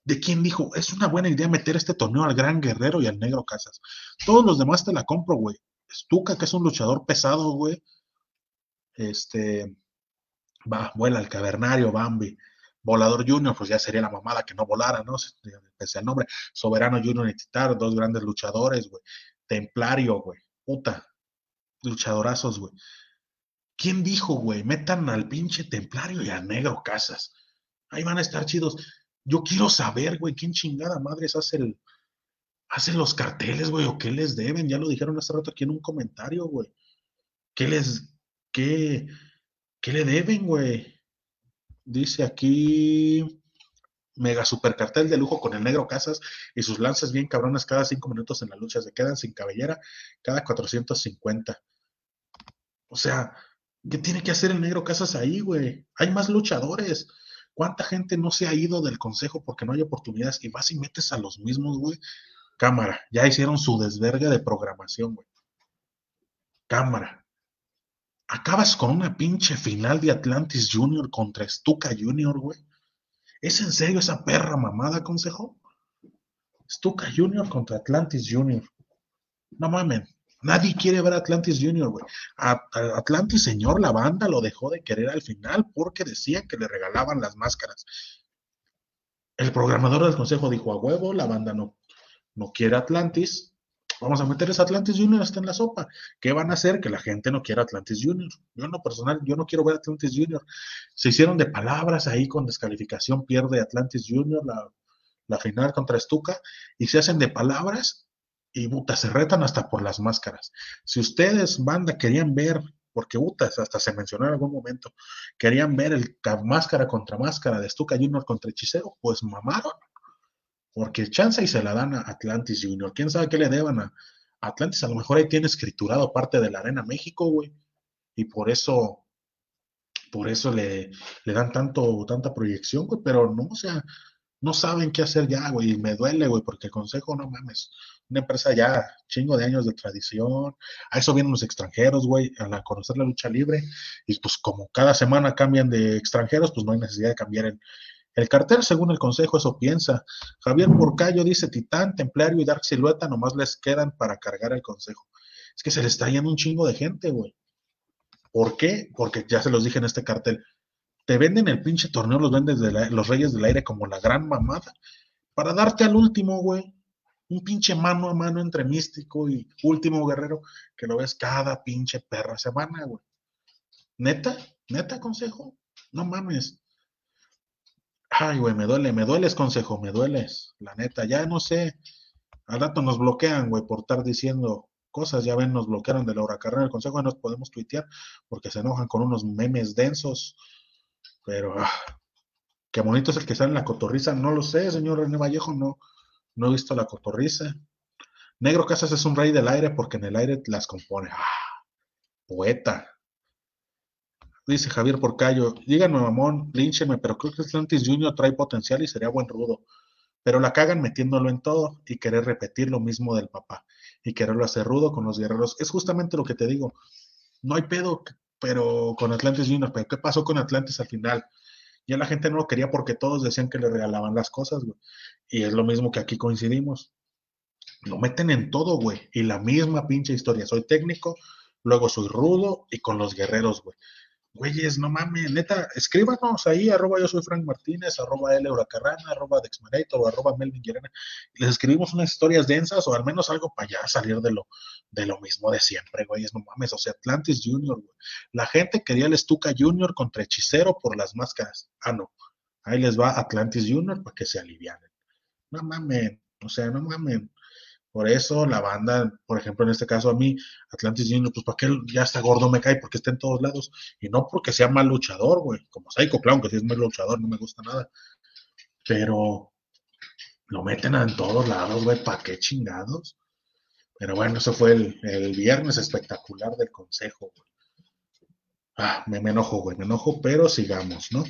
A: de quién dijo, es una buena idea meter este torneo al Gran Guerrero y al Negro Casas. Todos los demás te la compro, güey. Stuka, que es un luchador pesado, güey. Este, va, vuela el cavernario, Bambi. Volador Junior, pues ya sería la mamada que no volara, ¿no? Pese el nombre. Soberano Junior y Titar, dos grandes luchadores, güey. Templario, güey. Puta. Luchadorazos, güey. ¿Quién dijo, güey? Metan al pinche Templario y al Negro Casas. Ahí van a estar chidos. Yo quiero saber, güey, quién chingada madres hace el, hace los carteles, güey, o qué les deben. Ya lo dijeron hace rato aquí en un comentario, güey. ¿Qué les, qué, qué le deben, güey? Dice aquí mega super cartel de lujo con el negro Casas y sus lances bien cabrones cada cinco minutos en la lucha. Se quedan sin cabellera cada 450. O sea, ¿qué tiene que hacer el negro Casas ahí, güey? Hay más luchadores. ¿Cuánta gente no se ha ido del consejo porque no hay oportunidades y vas y metes a los mismos, güey? Cámara, ya hicieron su desvergue de programación, güey. Cámara. Acabas con una pinche final de Atlantis Junior contra Stuka Junior, güey. ¿Es en serio esa perra mamada, consejo? Stuka Junior contra Atlantis Junior. No mames. Nadie quiere ver a Atlantis Junior, güey. Atlantis, señor, la banda lo dejó de querer al final porque decían que le regalaban las máscaras. El programador del consejo dijo a huevo, la banda no, no quiere Atlantis. Vamos a meter ese Atlantis Junior hasta en la sopa. ¿Qué van a hacer? Que la gente no quiera Atlantis Junior. Yo en lo personal, yo no quiero ver Atlantis Junior. Se hicieron de palabras ahí con descalificación, pierde Atlantis Junior la, la final contra Stuka y se hacen de palabras y puta, se retan hasta por las máscaras. Si ustedes, banda, querían ver, porque puta, hasta se mencionó en algún momento, querían ver el máscara contra máscara de Stuka Junior contra Hechicero, pues mamaron. Porque chance y se la dan a Atlantis Junior. ¿Quién sabe qué le deban a Atlantis? A lo mejor ahí tiene escriturado parte de la Arena México, güey. Y por eso, por eso le, le dan tanto, tanta proyección, güey. Pero no, o sea, no saben qué hacer ya, güey. Y me duele, güey, porque el consejo, no mames una empresa ya chingo de años de tradición. A eso vienen los extranjeros, güey, a conocer la lucha libre. Y pues como cada semana cambian de extranjeros, pues no hay necesidad de cambiar el, el cartel, según el consejo, eso piensa. Javier Porcayo dice, Titán, Templario y Dark Silueta nomás les quedan para cargar el consejo. Es que se les está yendo un chingo de gente, güey. ¿Por qué? Porque ya se los dije en este cartel. Te venden el pinche torneo, los vendes de los Reyes del Aire como la gran mamada. Para darte al último, güey un pinche mano a mano entre místico y último guerrero que lo ves cada pinche perra semana, güey. Neta, neta, consejo. No mames. Ay, güey, me duele, me dueles, consejo, me dueles. La neta, ya no sé. Al rato nos bloquean, güey, por estar diciendo cosas. Ya ven, nos bloquearon de la hora carrera del consejo, y nos podemos tuitear porque se enojan con unos memes densos. Pero, ah, qué bonito es el que sale en la cotorriza. No lo sé, señor René Vallejo, no no he visto la cotorriza. Negro Casas es un rey del aire porque en el aire las compone. ¡Ah! Poeta. Dice Javier Porcayo, díganme mamón, línchenme, pero creo que Atlantis Junior trae potencial y sería buen rudo. Pero la cagan metiéndolo en todo y querer repetir lo mismo del papá y quererlo hacer rudo con los guerreros. Es justamente lo que te digo. No hay pedo, pero con Atlantis Junior, pero ¿qué pasó con Atlantis al final? Ya la gente no lo quería porque todos decían que le regalaban las cosas, güey. Y es lo mismo que aquí coincidimos. Lo meten en todo, güey. Y la misma pinche historia. Soy técnico, luego soy rudo y con los guerreros, güey güeyes, no mames, neta, escríbanos ahí, arroba yo soy Frank Martínez, arroba L Huracarrana, arroba Dexmanator arroba Melvin y les escribimos unas historias densas o al menos algo para ya salir de lo, de lo mismo de siempre, güeyes, no mames, o sea, Atlantis Junior, güey. La gente quería el Stuka Junior contra Hechicero por las máscaras. Ah, no, ahí les va Atlantis Junior para que se alivianen. No mames, o sea, no mames. Por eso la banda, por ejemplo, en este caso a mí, Atlantis Junior, pues para qué ya está gordo me cae, porque está en todos lados. Y no porque sea mal luchador, güey. Como Psycho Clown, que si es mal luchador, no me gusta nada. Pero lo meten en todos lados, güey. ¿Para qué chingados? Pero bueno, eso fue el, viernes espectacular del consejo, güey. Ah, me, enojo, güey, me enojo, pero sigamos, ¿no?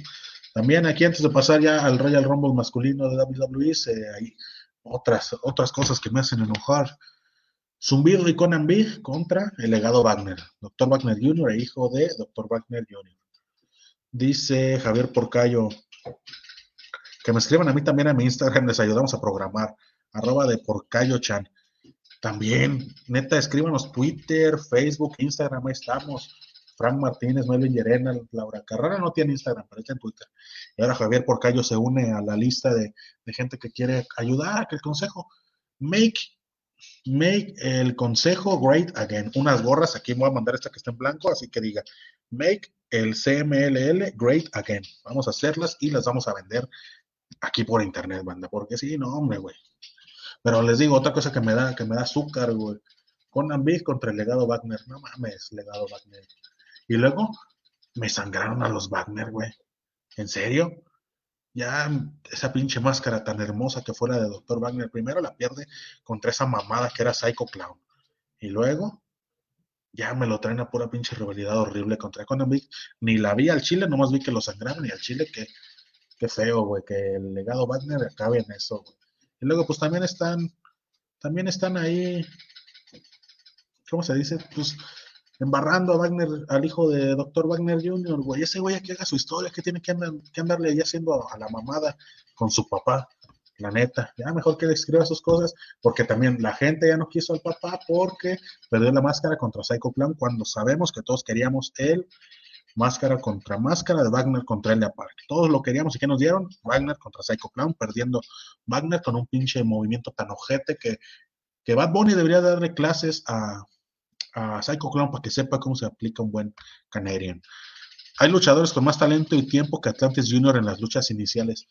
A: También aquí antes de pasar ya al Royal Rumble masculino de WWE, ahí otras, otras cosas que me hacen enojar. Zumbido y Conan Big contra el legado Wagner, Dr. Wagner Jr. e hijo de Dr. Wagner Jr. Dice Javier Porcayo, que me escriban a mí también a mi Instagram, les ayudamos a programar, arroba de Porcayo Chan. También, neta, escríbanos Twitter, Facebook, Instagram, ahí estamos. Frank Martínez, Melvin Llerena, Laura Carrera no tiene Instagram, pero está en Twitter. Y ahora Javier Porcayo se une a la lista de, gente que quiere ayudar a que el consejo make, make el consejo great again. Unas gorras, aquí voy a mandar esta que está en blanco, así que diga, make el CMLL great again. Vamos a hacerlas y las vamos a vender aquí por internet, banda, porque sí, no, hombre, güey. Pero les digo, otra cosa que me da, que me da azúcar, güey. Conan Big contra el legado Wagner. No mames, legado Wagner. Y luego me sangraron a los Wagner, güey. ¿En serio? ya esa pinche máscara tan hermosa que fuera de Dr. Wagner, primero la pierde contra esa mamada que era Psycho Clown. Y luego, ya me lo traen a pura pinche rivalidad horrible contra Conan Ni la vi al Chile, nomás vi que lo sangraron y al Chile que, feo, güey, que el legado Wagner acabe en eso. Y luego, pues también están, también están ahí, ¿cómo se dice? Pues embarrando a Wagner, al hijo de Dr. Wagner Jr., güey. Ese güey que haga su historia, que tiene que, andarle ahí haciendo a la mamada con su papá, la neta. Ya mejor que le escriba sus cosas, porque también la gente ya no quiso al papá porque perdió la máscara contra Psycho Clown cuando sabemos que todos queríamos el máscara contra máscara de Wagner contra Elia Park. Todos lo queríamos y ¿qué nos dieron? Wagner contra Psycho Clown, perdiendo Wagner con un pinche movimiento tan ojete que, que Bad Bunny debería darle clases a a Psycho Clown para que sepa cómo se aplica un buen Canadian. Hay luchadores con más talento y tiempo que Atlantis Junior en las luchas iniciales.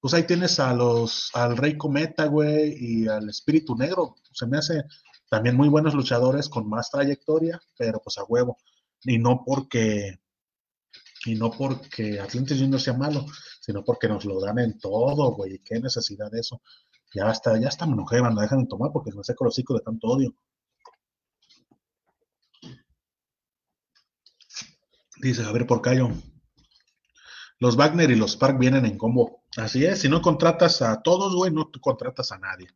A: Pues ahí tienes a los, al Rey Cometa, güey, y al Espíritu Negro. Se me hace también muy buenos luchadores con más trayectoria, pero pues a huevo. Y no porque, y no porque Atlantis Junior sea malo, sino porque nos lo dan en todo, güey. ¿Qué necesidad de eso? Ya está, ya está me enojé, banda, dejan de tomar porque me seco los hocico de tanto odio. Dice Javier Porcayo. Los Wagner y los Park vienen en combo. Así es, si no contratas a todos, güey, no contratas a nadie.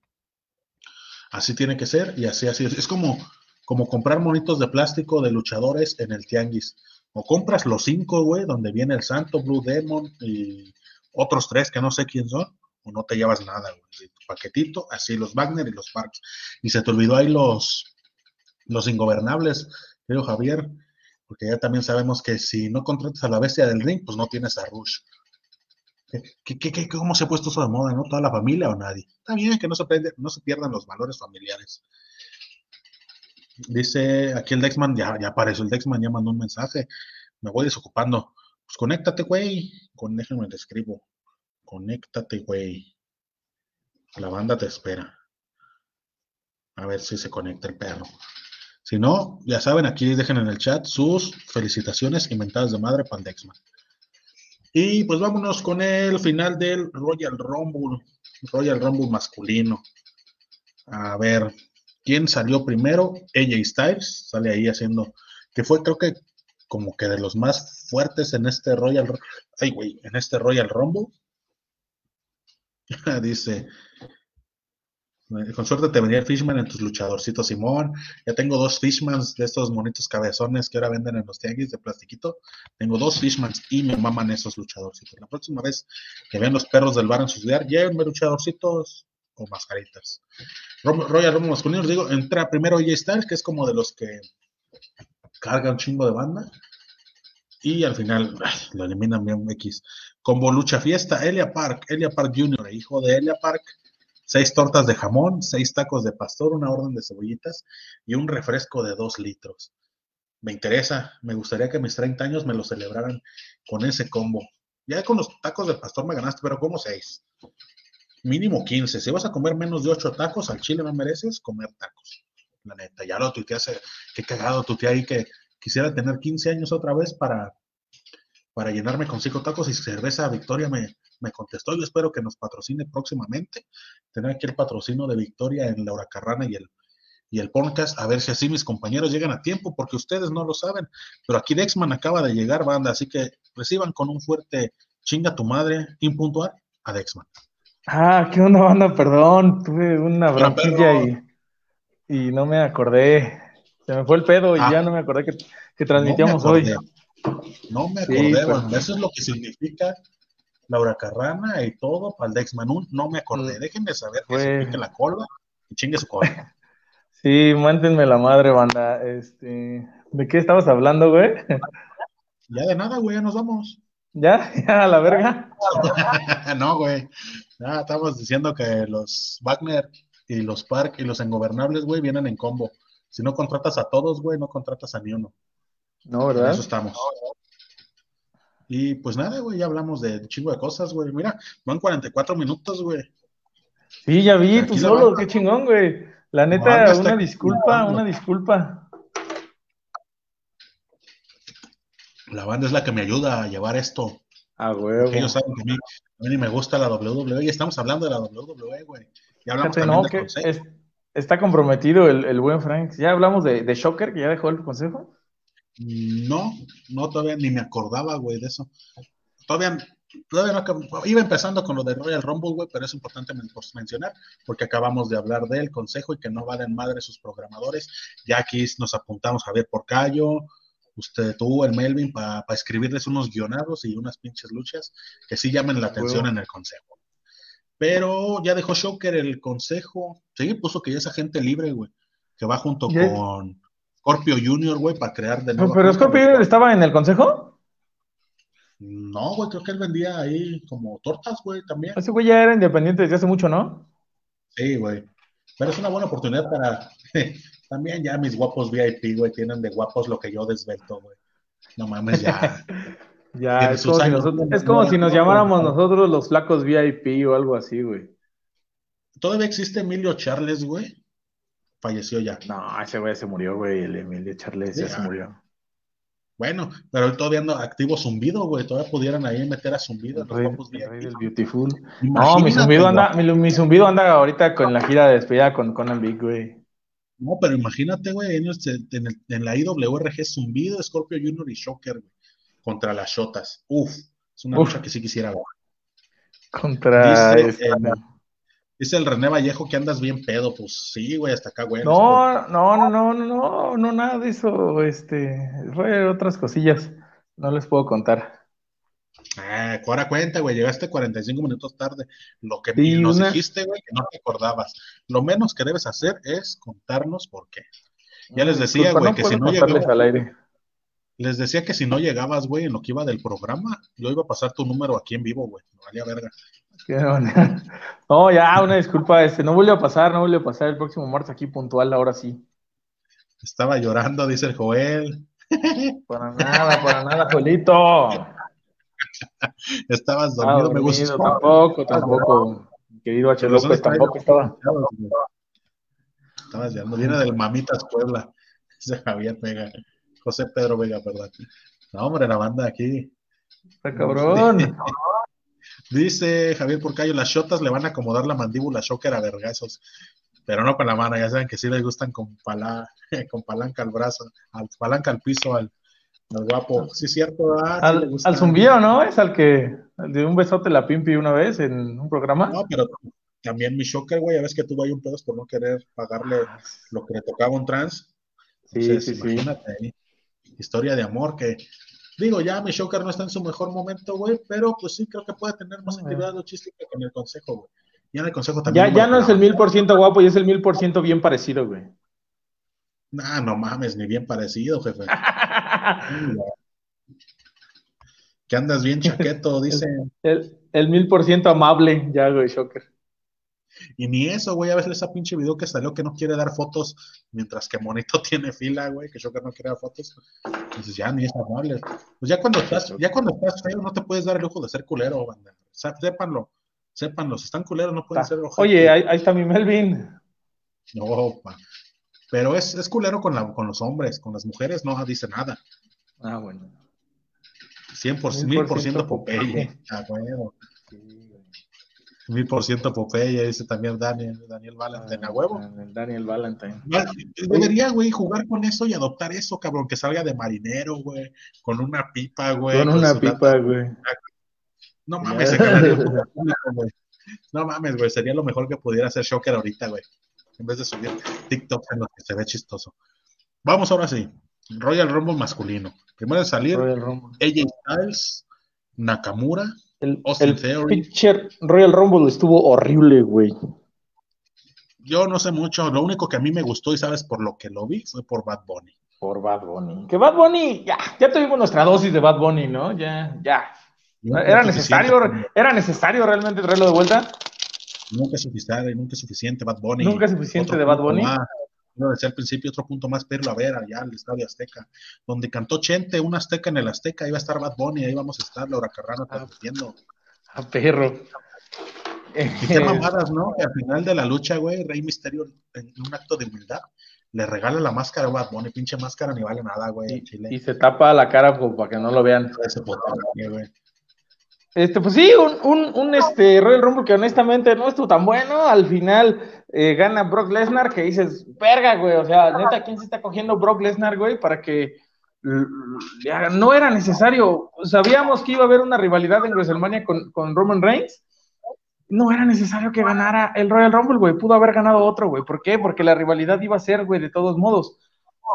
A: Así tiene que ser y así, así es. Es como, como comprar monitos de plástico de luchadores en el tianguis. O compras los cinco, güey, donde viene el Santo, Blue Demon y otros tres que no sé quién son, o no te llevas nada, güey. Tu paquetito, así los Wagner y los Parks. Y se te olvidó ahí los, los ingobernables, creo Javier porque ya también sabemos que si no contratas a la bestia del ring, pues no tienes a Rush. ¿Qué, cómo se ha puesto eso de moda, no? ¿Toda la familia o nadie? Está bien que no se, pierdan los valores familiares. Dice aquí el Dexman, ya, ya apareció el Dexman, ya mandó un mensaje. Me voy desocupando. Pues conéctate, güey. Déjenme te escribo. Conéctate, güey. La banda te espera. A ver si se conecta el perro. Si no, ya saben, aquí dejen en el chat sus felicitaciones inventadas de madre Pandexman. Y pues vámonos con el final del Royal Rumble, Royal Rumble masculino. A ver, ¿quién salió primero? AJ Styles, sale ahí haciendo, que fue creo que como que de los más fuertes en este Royal, ay güey, en este Royal Rumble. Dice, con suerte te venía el Fishman en tus luchadorcitos, Simón. Ya tengo dos Fishmans de estos monitos cabezones que ahora venden en los tianguis de plastiquito. Tengo dos Fishmans y me maman esos luchadorcitos. La próxima vez que vean los perros del bar en su ciudad, llévenme luchadorcitos o mascaritas. Royal Rumble masculino, digo, entra primero AJ Styles, que es como de los que carga un chingo de banda. Y al final lo eliminan bien X. Combo Lucha Fiesta, Elia Park, Elia Park Jr., hijo de Elia Park seis tortas de jamón, seis tacos de pastor, una orden de cebollitas y un refresco de dos litros. Me interesa, me gustaría que mis 30 años me lo celebraran con ese combo. Ya con los tacos de pastor me ganaste, pero como seis. Mínimo 15. Si vas a comer menos de ocho tacos, al chile no mereces comer tacos. La neta, ya lo hace, qué cagado tuiteé ahí que quisiera tener 15 años otra vez para, para llenarme con cinco tacos y cerveza Victoria me, me contestó. Yo espero que nos patrocine próximamente. Tener aquí el patrocino de Victoria en Laura Carrana y el, y el podcast, a ver si así mis compañeros llegan a tiempo, porque ustedes no lo saben. Pero aquí Dexman acaba de llegar, banda, así que reciban con un fuerte chinga tu madre impuntual a Dexman.
B: Ah, ¿qué onda, banda? Perdón, tuve una bronquilla y, y no me acordé. Se me fue el pedo y ah. ya no me acordé que, que transmitíamos hoy.
A: No me acordé, pues. eso es lo que significa Laura Carrana y todo, para el Dex Manun, no me acordé. Mm. Déjenme saber que se pique la cola y chingue su cola.
B: Sí, mántenme la madre, banda. Este, ¿de qué estabas hablando, güey?
A: Ya de nada, güey, ya nos vamos.
B: ¿Ya? ¿Ya a la verga?
A: no, güey. Ya estamos diciendo que los Wagner y los Park y los Engobernables, güey, vienen en combo. Si no contratas a todos, güey, no contratas a ni uno.
B: No, ¿verdad?
A: eso estamos. Y pues nada, güey, ya hablamos de chingo de cosas, güey. Mira, van 44 minutos, güey.
B: Sí, ya vi, tú solo, qué chingón, güey. La neta, una disculpa, una disculpa.
A: La banda es la que me ayuda a llevar esto
B: A huevo.
A: ellos saben que a mí, a mí me gusta la WWE y estamos hablando de la WWE, güey. Ya hablamos
B: Fíjate,
A: también
B: no,
A: del
B: que
A: consejo.
B: es- está comprometido el, el buen Frank. Ya hablamos de, de Shocker, que ya dejó el consejo.
A: No, no, todavía ni me acordaba, güey, de eso. Todavía, todavía no iba empezando con lo de Royal Rumble, güey, pero es importante men- por mencionar porque acabamos de hablar del consejo y que no valen madre sus programadores. Ya aquí nos apuntamos a ver Porcayo, usted, tú, el Melvin, para escribirles unos guionados y unas pinches luchas que sí llamen la atención en el consejo. Pero ya dejó Shocker el consejo. Sí, puso que ya es agente libre, güey, que va junto
B: Ya-
A: con Scorpio Junior, güey, para crear de
B: Pero,
A: nuevo.
B: pero Scorpio Junior estaba en el consejo.
A: No, güey, creo que él vendía ahí como tortas, güey, también.
B: Ese güey ya era independiente desde hace mucho, ¿no?
A: Sí, güey. Pero es una buena oportunidad para. También ya mis guapos VIP, güey, tienen de guapos lo que yo desvelto, güey. No mames, ya.
B: Ya, es como, si nosotros, es como si nos llamáramos nosotros los flacos VIP o algo así, güey.
A: Todavía existe Emilio Charles, güey. Falleció ya.
B: No, ese güey se murió, güey. El Emilio Charles ya se murió.
A: Bueno, pero él todavía anda activo Zumbido, güey. Todavía pudieran ahí meter a Zumbido
B: El
A: los
B: el rey del Beautiful. No, mi zumbido anda, mi, mi zumbido anda ahorita con la gira de despedida con Conan Big, güey.
A: No, pero imagínate, güey, en, este- en el- en la IWRG Zumbido, Scorpio Junior y Shocker, güey. Contra las Shotas. Uf, es una
B: Uf.
A: lucha que sí quisiera ver.
B: Contra
A: Dice,
B: este,
A: eh, Dice el René Vallejo que andas bien pedo. Pues sí, güey, hasta acá, güey.
B: No, no, no, no, no, no, no, nada de eso, este, fue otras cosillas, no les puedo contar.
A: Ah, ahora cuenta, güey, llegaste 45 minutos tarde. Lo que
B: Sí,
A: nos
B: una-
A: dijiste, güey, que no te acordabas. Lo menos que debes hacer es contarnos por qué. Ya les decía,
B: Disculpa,
A: güey,
B: no
A: que si no
B: al aire.
A: Les decía que si no llegabas, güey, en lo que iba del programa, yo iba a pasar tu número aquí en vivo, güey. Me valía verga.
B: No, ya, una disculpa, este, no vuelve a pasar, no vuelve a pasar el próximo martes aquí puntual, ahora sí.
A: Estaba llorando, dice el Joel.
B: Para nada, para nada, Jolito.
A: Estabas
B: Estaba
A: dormido, me
B: dormido,
A: gustó.
B: tampoco, tampoco. Mi querido H. López tampoco estaba.
A: Estabas llorando. Viene del Mamitas Puebla. Dice Javier Vega. José Pedro Vega, perdón. No, hombre, la banda aquí.
B: Está cabrón.
A: Dice Javier Porcayo, las shotas le van a acomodar la mandíbula shocker a vergazos, pero no con la mano, ya saben que sí les gustan con, pala, con palanca al brazo, al, palanca al piso al, al guapo. Sí, cierto, ah, sí
B: Al, al zumbido, ¿no? Es al que de un besote la pimpi una vez en un programa.
A: No, pero también mi shocker, güey, ya ves que tuvo ahí un pedo por no querer pagarle lo que le tocaba a un trans.
B: Sí,
A: Entonces,
B: sí, sí.
A: imagínate ahí, historia de amor que, digo, ya mi shocker no está en su mejor momento, güey, pero pues sí creo que puede tener más
B: Ah.
A: actividad luchística que en el consejo, güey. Ya en el consejo también.
B: Ya, no es el mil por ciento guapo, ya es el mil por ciento bien parecido, güey.
A: Nah, no mames, ni bien parecido, jefe. Que andas bien chaqueto, dice.
B: El, el mil por ciento amable, ya, güey, Shocker.
A: Y ni eso, güey, a veces esa pinche video que salió que no quiere dar fotos mientras que Monito tiene fila, güey, que Shocker no quiere dar fotos. Entonces ya ni es amable. Pues ya cuando estás, ya cuando estás feo no te puedes dar el lujo de ser culero, banda. O sea, sépanlo, sépanlo. Si están culeros no pueden ser ojetes.
B: Oye, ahí, ahí está mi Melvin.
A: No, pa. Pero es, es culero con, la, con los hombres, con las mujeres no dice nada.
B: Ah, bueno.
A: 100%,
B: Mil
A: 1000%
B: por ciento
A: Popeye. Ah. Mil por ciento Popeye, dice también Daniel, Daniel Valentine, a huevo.
B: El Daniel Valentine.
A: Debería, güey, jugar con eso y adoptar eso, cabrón, que salga de marinero, güey, con una pipa, güey.
B: Con una pipa, güey.
A: No mames, se güey. No mames, güey, sería lo mejor que pudiera hacer Shocker ahorita, güey. En vez de subir TikTok en los que se ve chistoso. Vamos ahora sí. Royal Rumble masculino. Primero en salir,
B: Royal Rumble.
A: AJ Styles, Nakamura,
B: El,
A: Austin
B: el
A: Theory.
B: pitcher Royal Rumble estuvo horrible, güey.
A: Yo no sé mucho, lo único que a mí me gustó y sabes por lo que lo vi fue por Bad Bunny.
B: Por Bad Bunny. Que Bad Bunny, ya, ya tuvimos nuestra dosis de Bad Bunny, ¿no? Ya, ya.
A: Nunca
B: ¿Era
A: es
B: necesario,
A: suficiente,
B: era necesario realmente traerlo de vuelta?
A: Nunca es suficiente, nunca es suficiente Bad Bunny.
B: Nunca es suficiente
A: Otro
B: de Bad Bunny.
A: más. Como decía al principio, otro punto más, pero a ver, allá al Estadio Azteca, donde cantó Chente, un Azteca en el Azteca, iba a estar Bad Bunny, ahí vamos a estar, Laura Carrano transmitiendo.
B: A perro.
A: Y qué mamadas, ¿no? Que al final de la lucha, güey, Rey Misterio, en un acto de humildad, le regala la máscara a Bad Bunny, pinche máscara ni vale nada, güey,
B: Y, se tapa la cara como para que no lo vean.
A: Ese güey.
B: Este, pues sí, un, un, un este, Royal Rumble que honestamente no estuvo tan bueno. Al final eh, gana Brock Lesnar, que dices, verga, güey. O sea, neta, ¿quién se está cogiendo Brock Lesnar, güey? Para que no era necesario. Sabíamos que iba a haber una rivalidad en WrestleMania con, con Roman Reigns. No era necesario que ganara el Royal Rumble, güey. Pudo haber ganado otro, güey. ¿Por qué? Porque la rivalidad iba a ser, güey, de todos modos.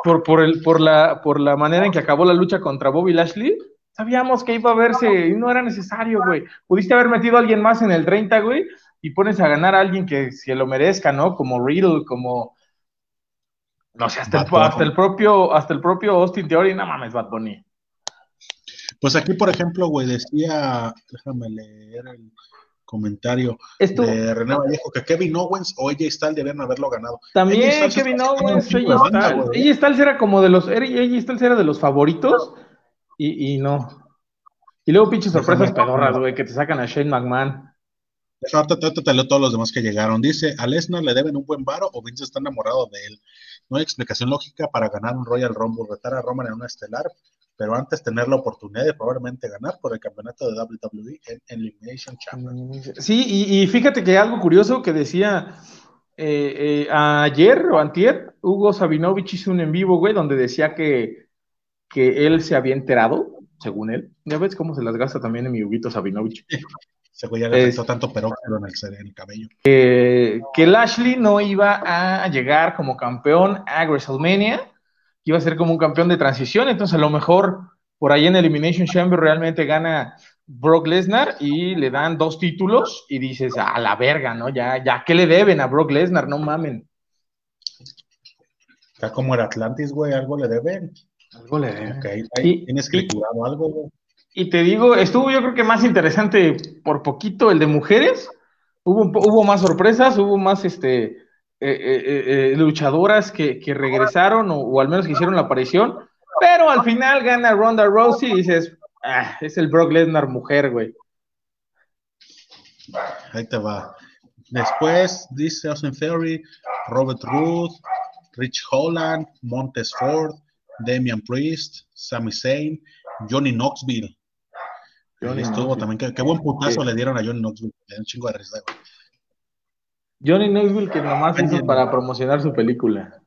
B: Por, por, el, por, la, por la manera en que acabó la lucha contra Bobby Lashley Sabíamos que iba a verse y no era necesario, güey. Pudiste haber metido a alguien más en el 30, güey, y pones a ganar a alguien que se lo merezca, ¿no? Como Riddle, como. No sé, hasta, el, hasta el, propio, hasta el propio Austin Theory, no mames, Bad Bunny.
A: Pues aquí, por ejemplo, güey, decía, déjame leer el comentario de René Vallejo, que Kevin Owens o AJ Styles debieron haberlo ganado.
B: También Kevin Owens, AJ Styles. AJ Styles era como de los, AJ Styles era de los favoritos, y, y no. Y luego pinches sorpresas pedorras, güey, que te sacan a Shane McMahon.
A: Ahorita te leo todos los demás que llegaron. Dice, a Lesnar le deben un buen varo o Vince está enamorado de él. No hay explicación lógica para ganar un Royal Rumble, retar a Roman en una estelar, pero antes tener la oportunidad de probablemente ganar por el campeonato de WWE en Elimination Chamber.
B: Sí, y, fíjate que algo curioso que decía eh, eh, ayer o antier, Hugo Sabinovich hizo un en vivo, güey, donde decía que que él se había enterado, según él. Ya ves cómo se las gasta también en mi Huguito Sabinovich.
A: Se ya le tanto peróxido en el, cabello.
B: que Lashley no iba a llegar como campeón a WrestleMania, iba a ser como un campeón de transición, entonces a lo mejor por ahí en Elimination Chamber realmente gana Brock Lesnar y le dan dos títulos y dices, a la verga, ¿no? Ya, ya, ¿qué le deben a Brock Lesnar? No mamen.
A: Ya como el Atlantis, güey, algo le deben.
B: Algo le
A: y, tienes que algo.
B: Y te digo, estuvo yo creo que más interesante por poquito el de mujeres. Hubo, hubo más sorpresas, hubo más este eh, eh, eh, luchadoras que, regresaron o, al menos que hicieron la aparición. Pero al final gana Ronda Rousey y dices, ah, es el Brock Lesnar mujer, güey.
A: Ahí te va. Después dice Austin Theory, Robert Root, Rich Holland, Montes Ford, Damian Priest, Sami Zayn, Johnny Knoxville. Johnny estuvo también, qué, buen putazo le dieron a Johnny Knoxville, le un chingo de risa,
B: Johnny Knoxville que nomás hizo para promocionar su película.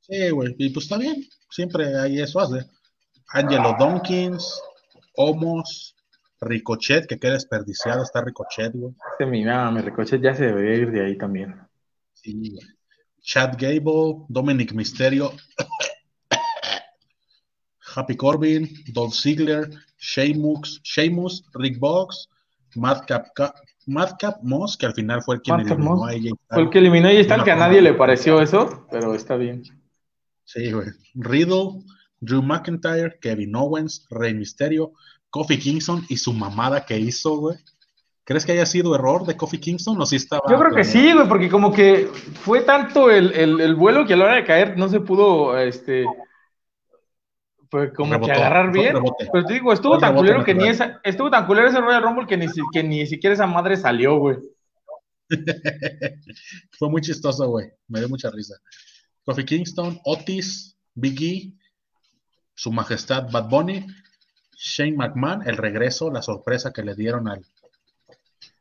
A: Sí, güey, y pues está bien, siempre hay eso hace. Angelo Donkins, Homos, Ricochet, que queda desperdiciado, está Ricochet, güey.
B: Este mi mi Ricochet ya se debería ir de ahí también.
A: Sí, güey. Chad Gable, Dominic Misterio, Happy Corbin, Dolph Ziggler, Sheamus, Sheamus Rick Box, Madcap, Madcap Moss, que al final fue el que eliminó a ella.
B: Fue el que eliminó a ella, que a nadie le pareció eso, pero está bien.
A: Sí, güey. Riddle, Drew McIntyre, Kevin Owens, Rey Mysterio, Kofi Kingston y su mamada que hizo, güey. ¿Crees que haya sido error de Kofi Kingston o sí estaba?
B: Yo creo que sí, güey, porque como que fue tanto el, el, el, vuelo que a la hora de caer no se pudo, este, pues como que agarrar bien. Pero te digo, estuvo tan culero que ni esa, estuvo tan culero ese Royal Rumble que ni, que ni siquiera esa madre salió, güey.
A: Fue muy chistoso, güey. Me dio mucha risa. Kofi Kingston, Otis, Biggie, Su Majestad Bad Bunny, Shane McMahon, el regreso, la sorpresa que le dieron al,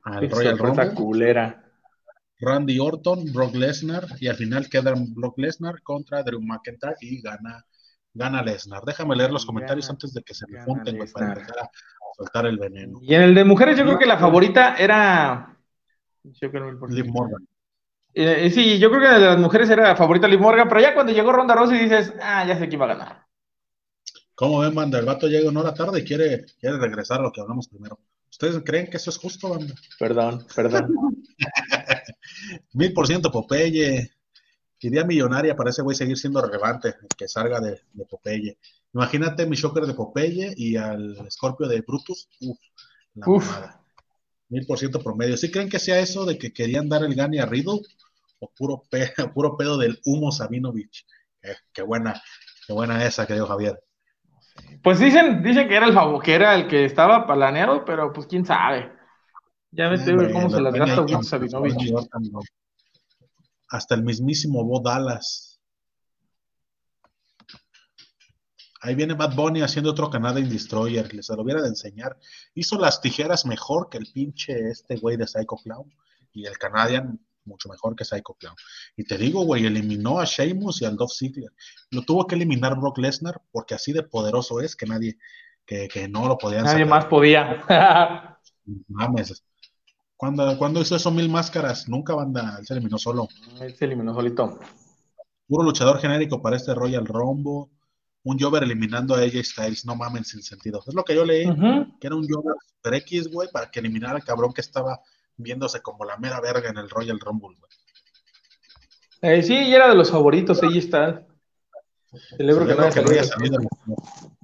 A: al Royal Rumble.
B: culera.
A: Randy Orton, Brock Lesnar, y al final queda Brock Lesnar contra Drew McIntyre y gana gana Lesnar. Déjame leer los comentarios antes de que se me junten, para empezar a soltar el veneno.
B: Y en el de mujeres, yo creo que la favorita era.
A: Liv Morgan.
B: Eh, sí, yo creo que en el de las mujeres era la favorita Liv Morgan, pero ya cuando llegó Ronda Rousey dices, ah, ya sé quién va a ganar.
A: ¿Cómo ven, banda? El vato llega una hora tarde y quiere, quiere regresar a lo que hablamos primero. ¿Ustedes creen que eso es justo, banda?
B: Perdón, perdón.
A: Mil por ciento Popeye. Idea millonaria para ese güey seguir siendo relevante, que salga de, Popeye. Imagínate mi shocker de Popeye y al Scorpio de Brutus. Uf, la Uf. Mil por ciento promedio. ¿Sí creen que sea eso de que querían dar el gane a Riddle? ¿O puro, puro pedo del humo Sabinovich? Eh, qué buena, qué buena esa que dio Javier.
B: Pues dicen, dicen que era el favor, que era el que estaba planeado, pero pues quién sabe. Ya ves cómo se las gasta Sabinovich
A: hasta el mismísimo Bo Dallas. Ahí viene Bad Bunny haciendo otro Canadian Destroyer, les lo hubiera de enseñar. Hizo las tijeras mejor que el pinche este güey de Psycho Clown y el Canadian mucho mejor que Psycho Clown. Y te digo, güey, eliminó a Sheamus y al Dolph Ziggler. Lo tuvo que eliminar Brock Lesnar porque así de poderoso es que nadie, que, que no lo podían
B: Nadie más podía.
A: Mames. Cuando, cuando hizo eso mil máscaras, nunca banda, él se eliminó solo.
B: Él se eliminó solito.
A: Puro luchador genérico para este Royal Rumble. Un Jover eliminando a AJ Styles, no mamen sin sentido. Es lo que yo leí, que era un Jover Super X, güey, para que eliminara al cabrón que estaba viéndose como la mera verga en el Royal Rumble, güey.
B: Eh, sí, y era de los favoritos, AJ Styles. Celebro que no haya salido.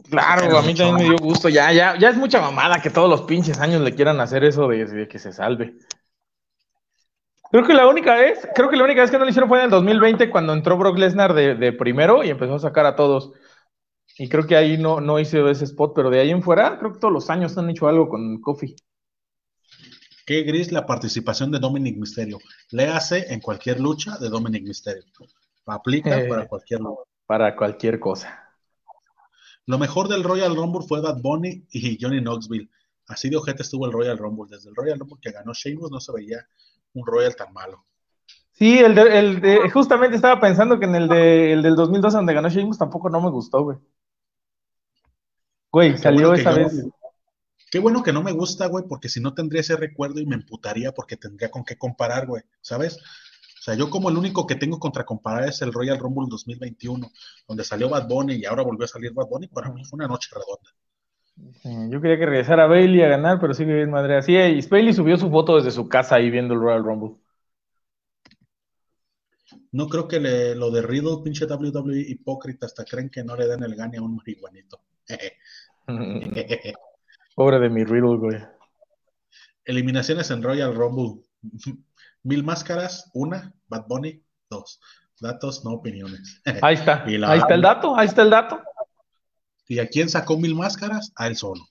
B: Claro, a mí también me dio gusto. Ya, ya, ya es mucha mamada que todos los pinches años le quieran hacer eso de, que se salve. Creo que la única vez, creo que la única vez que no lo hicieron fue en el 2020 cuando entró Brock Lesnar de, primero y empezó a sacar a todos. Y creo que ahí no, no hice ese spot, pero de ahí en fuera, creo que todos los años han hecho algo con Kofi.
A: Qué gris la participación de Dominic Mysterio. Le hace en cualquier lucha de Dominic Mysterio. Aplica eh, para cualquier.
B: Para cualquier cosa.
A: Lo mejor del Royal Rumble fue Bad Bunny y Johnny Knoxville. Así de ojete estuvo el Royal Rumble. Desde el Royal Rumble que ganó Sheamus no se veía un Royal tan malo.
B: Sí, el de, el de, justamente estaba pensando que en el, de, el del 2012 donde ganó Sheamus tampoco no me gustó, güey. Güey, salió esa vez.
A: qué bueno que no me gusta, güey, porque si no tendría ese recuerdo y me emputaría porque tendría con qué comparar, güey, ¿sabes? O sea, yo como el único que tengo contra comparar es el Royal Rumble 2021, donde salió Bad Bunny y ahora volvió a salir Bad Bunny, para mí fue una noche redonda.
B: yo quería que regresara Bailey a ganar, pero sigue bien madre. Así, y Bailey subió su foto desde su casa ahí viendo el Royal Rumble.
A: No creo que le, lo de Riddle, pinche WWE hipócrita, hasta creen que no le den el gane a un marihuanito.
B: Pobre de mi Riddle, güey.
A: Eliminaciones en Royal Rumble. Mil máscaras, una, Bad Bunny, dos. Datos, no opiniones.
B: Ahí está. ahí está el dato, ahí está el dato.
A: ¿Y a quién sacó mil máscaras? A él solo.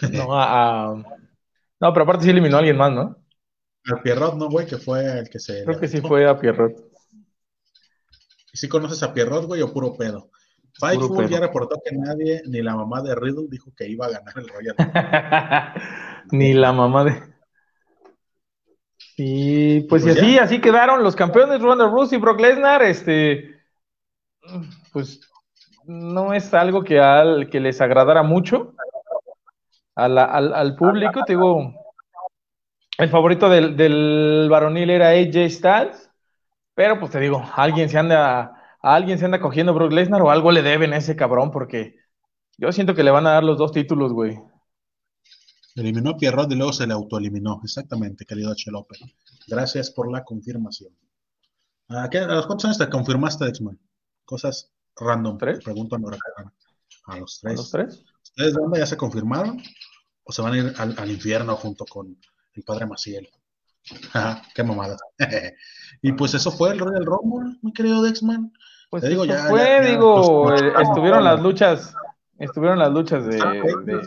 B: no, a, no, pero aparte sí eliminó a alguien más, ¿no?
A: A Pierrot, ¿no, güey? Que fue el que se.
B: Creo que sí fue a Pierrot.
A: ¿Y si conoces a Pierrot, güey, o puro pedo? Fightful ya reportó que nadie, ni la mamá de Riddle, dijo que iba a ganar el Royal.
B: ni la mamá de. Y pues, pues, y así, así quedaron los campeones Ronda Rousey y Brock Lesnar, este, pues no es algo que, al, que les agradara mucho al, público, te digo, el favorito del, del, varonil era AJ Styles, pero pues te digo, alguien se anda, alguien se anda cogiendo Brock Lesnar o algo le deben a ese cabrón, porque yo siento que le van a dar los dos títulos, güey.
A: Eliminó a Pierrot y luego se le autoeliminó. Exactamente, querido H. López. Gracias por la confirmación. ¿A, qué, los cuántos años te confirmaste, X-Men? Cosas random.
B: ¿Tres?
A: pregunto a Nora A los tres.
B: ¿A los tres?
A: ¿Ustedes de dónde ya se confirmaron? ¿O se van a ir al, infierno junto con el padre Maciel? qué mamada. y pues eso fue el Royal Rumble, mi querido Dexman.
B: Pues digo, ya, fue, digo, eh, estuvieron las luchas, estuvieron las luchas de de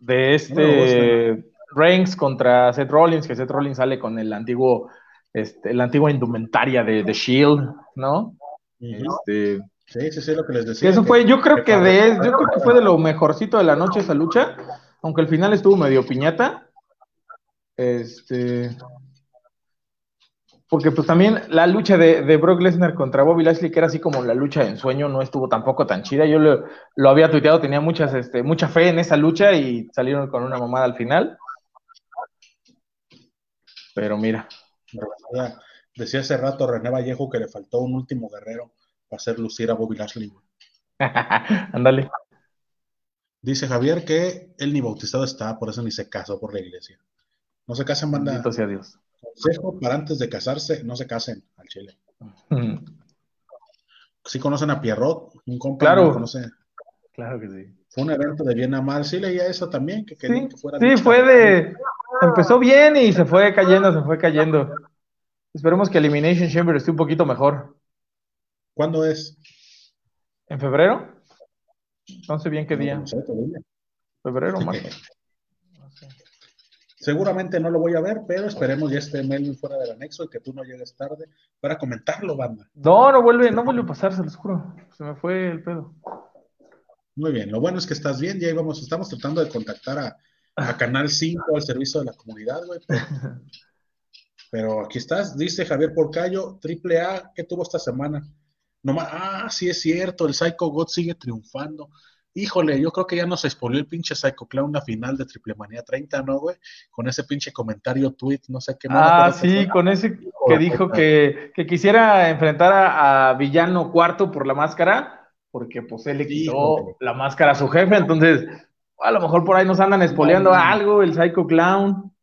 B: este Reigns contra Seth Rollins, que Seth Rollins sale con el antiguo, este, la antigua indumentaria de, The Shield, ¿no?
A: Este, sí, sí, sí, lo que les decía.
B: Eso fue, yo creo que de, yo creo que fue de lo mejorcito de la noche esa lucha, aunque al final estuvo medio piñata. Este, porque pues también la lucha de, Brock Lesnar contra Bobby Lashley, que era así como la lucha de ensueño, no estuvo tampoco tan chida. Yo lo, había tuiteado, tenía muchas, este, mucha fe en esa lucha y salieron con una mamada al final. Pero mira.
A: Decía, hace rato René Vallejo que le faltó un último guerrero para hacer lucir a Bobby Lashley.
B: Ándale.
A: Dice Javier que él ni bautizado está, por eso ni se casó por la iglesia. No se casen, banda.
B: Bendito sea Dios.
A: Consejo para antes de casarse, no se casen al chile. Sí conocen a Pierrot, un compañero
B: claro.
A: conoce.
B: Claro que sí.
A: Fue un evento de bien a mal, sí leía eso también, que
B: sí, que fuera Sí, fue de... Empezó bien y se fue cayendo, se fue cayendo. Esperemos que Elimination Chamber esté un poquito mejor.
A: ¿Cuándo es?
B: ¿En febrero? No sé bien qué día. febrero, marzo.
A: Seguramente no lo voy a ver, pero esperemos ya esté Melvin fuera del anexo y que tú no llegues tarde para comentarlo, banda.
B: No, no vuelve, no vuelve a pasar, se los juro. Se me fue el pedo.
A: Muy bien, lo bueno es que estás bien, ya íbamos, estamos tratando de contactar a, a Canal 5, al servicio de la comunidad, güey. Pero, aquí estás, dice Javier Porcayo, triple A, ¿qué tuvo esta semana? No ah, sí es cierto, el Psycho God sigue triunfando. Híjole, yo creo que ya nos expolió el pinche Psycho Clown la final de Triple Manía 30, ¿no, güey? Con ese pinche comentario tweet, no sé qué.
B: Ah, sí, con ese que dijo que, quisiera enfrentar a, Villano Cuarto por la máscara, porque pues él le quitó la máscara a su jefe, entonces a lo mejor por ahí nos andan espoleando algo, el Psycho Clown.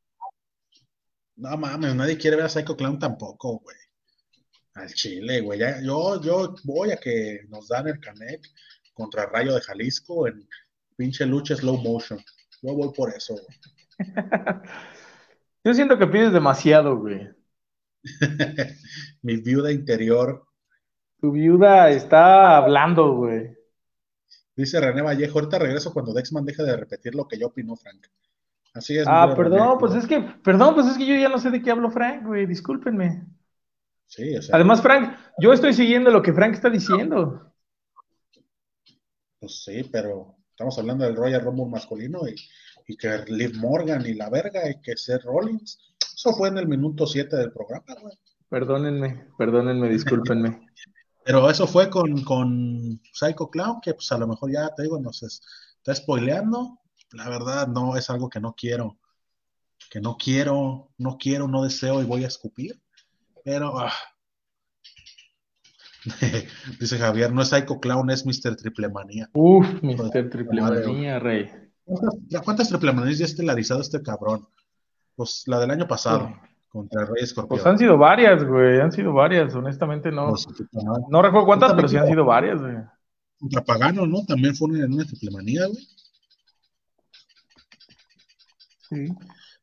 A: No mames, nadie quiere ver a Psycho Clown tampoco, güey. Al Chile, güey. yo, yo voy a que nos dan el Canek contra Rayo de Jalisco en pinche lucha slow motion. Yo voy por eso,
B: Yo siento que pides demasiado, güey.
A: Mi viuda interior.
B: Tu viuda está hablando, güey.
A: Dice René Vallejo, ahorita regreso cuando Dexman deje de repetir lo que yo opino, Frank. Así es.
B: Ah, perdón, pues es que, perdón, pues es que yo ya no sé de qué hablo Frank, güey, discúlpenme.
A: Sí, o sea,
B: Además, Frank, yo estoy siguiendo lo que Frank está diciendo.
A: Pues sí, pero estamos hablando del Royal Rumble masculino y, que Liv Morgan y la verga y que Seth Rollins. Eso fue en el minuto 7 del programa, güey.
B: Perdónenme, perdónenme, discúlpenme.
A: Pero eso fue con, con Psycho Clown, que pues a lo mejor ya te digo, nos está spoileando. La verdad, no es algo que no quiero. Que no quiero, no quiero, no deseo y voy a escupir. Pero ah, Dice Javier, no es Psycho Clown, es Mr. Triplemanía.
B: Uf, Mr. Triplemanía, rey.
A: ¿Cuántas, Triplemanías ya estelarizado este cabrón? Pues la del año pasado, contra Rey Escorpión.
B: Pues han sido varias, güey, han sido varias, honestamente no. Pues, no recuerdo cuántas, pero sí han sido varias, güey.
A: Contra Pagano, ¿no? También fue una, una Triplemanía, güey. Sí.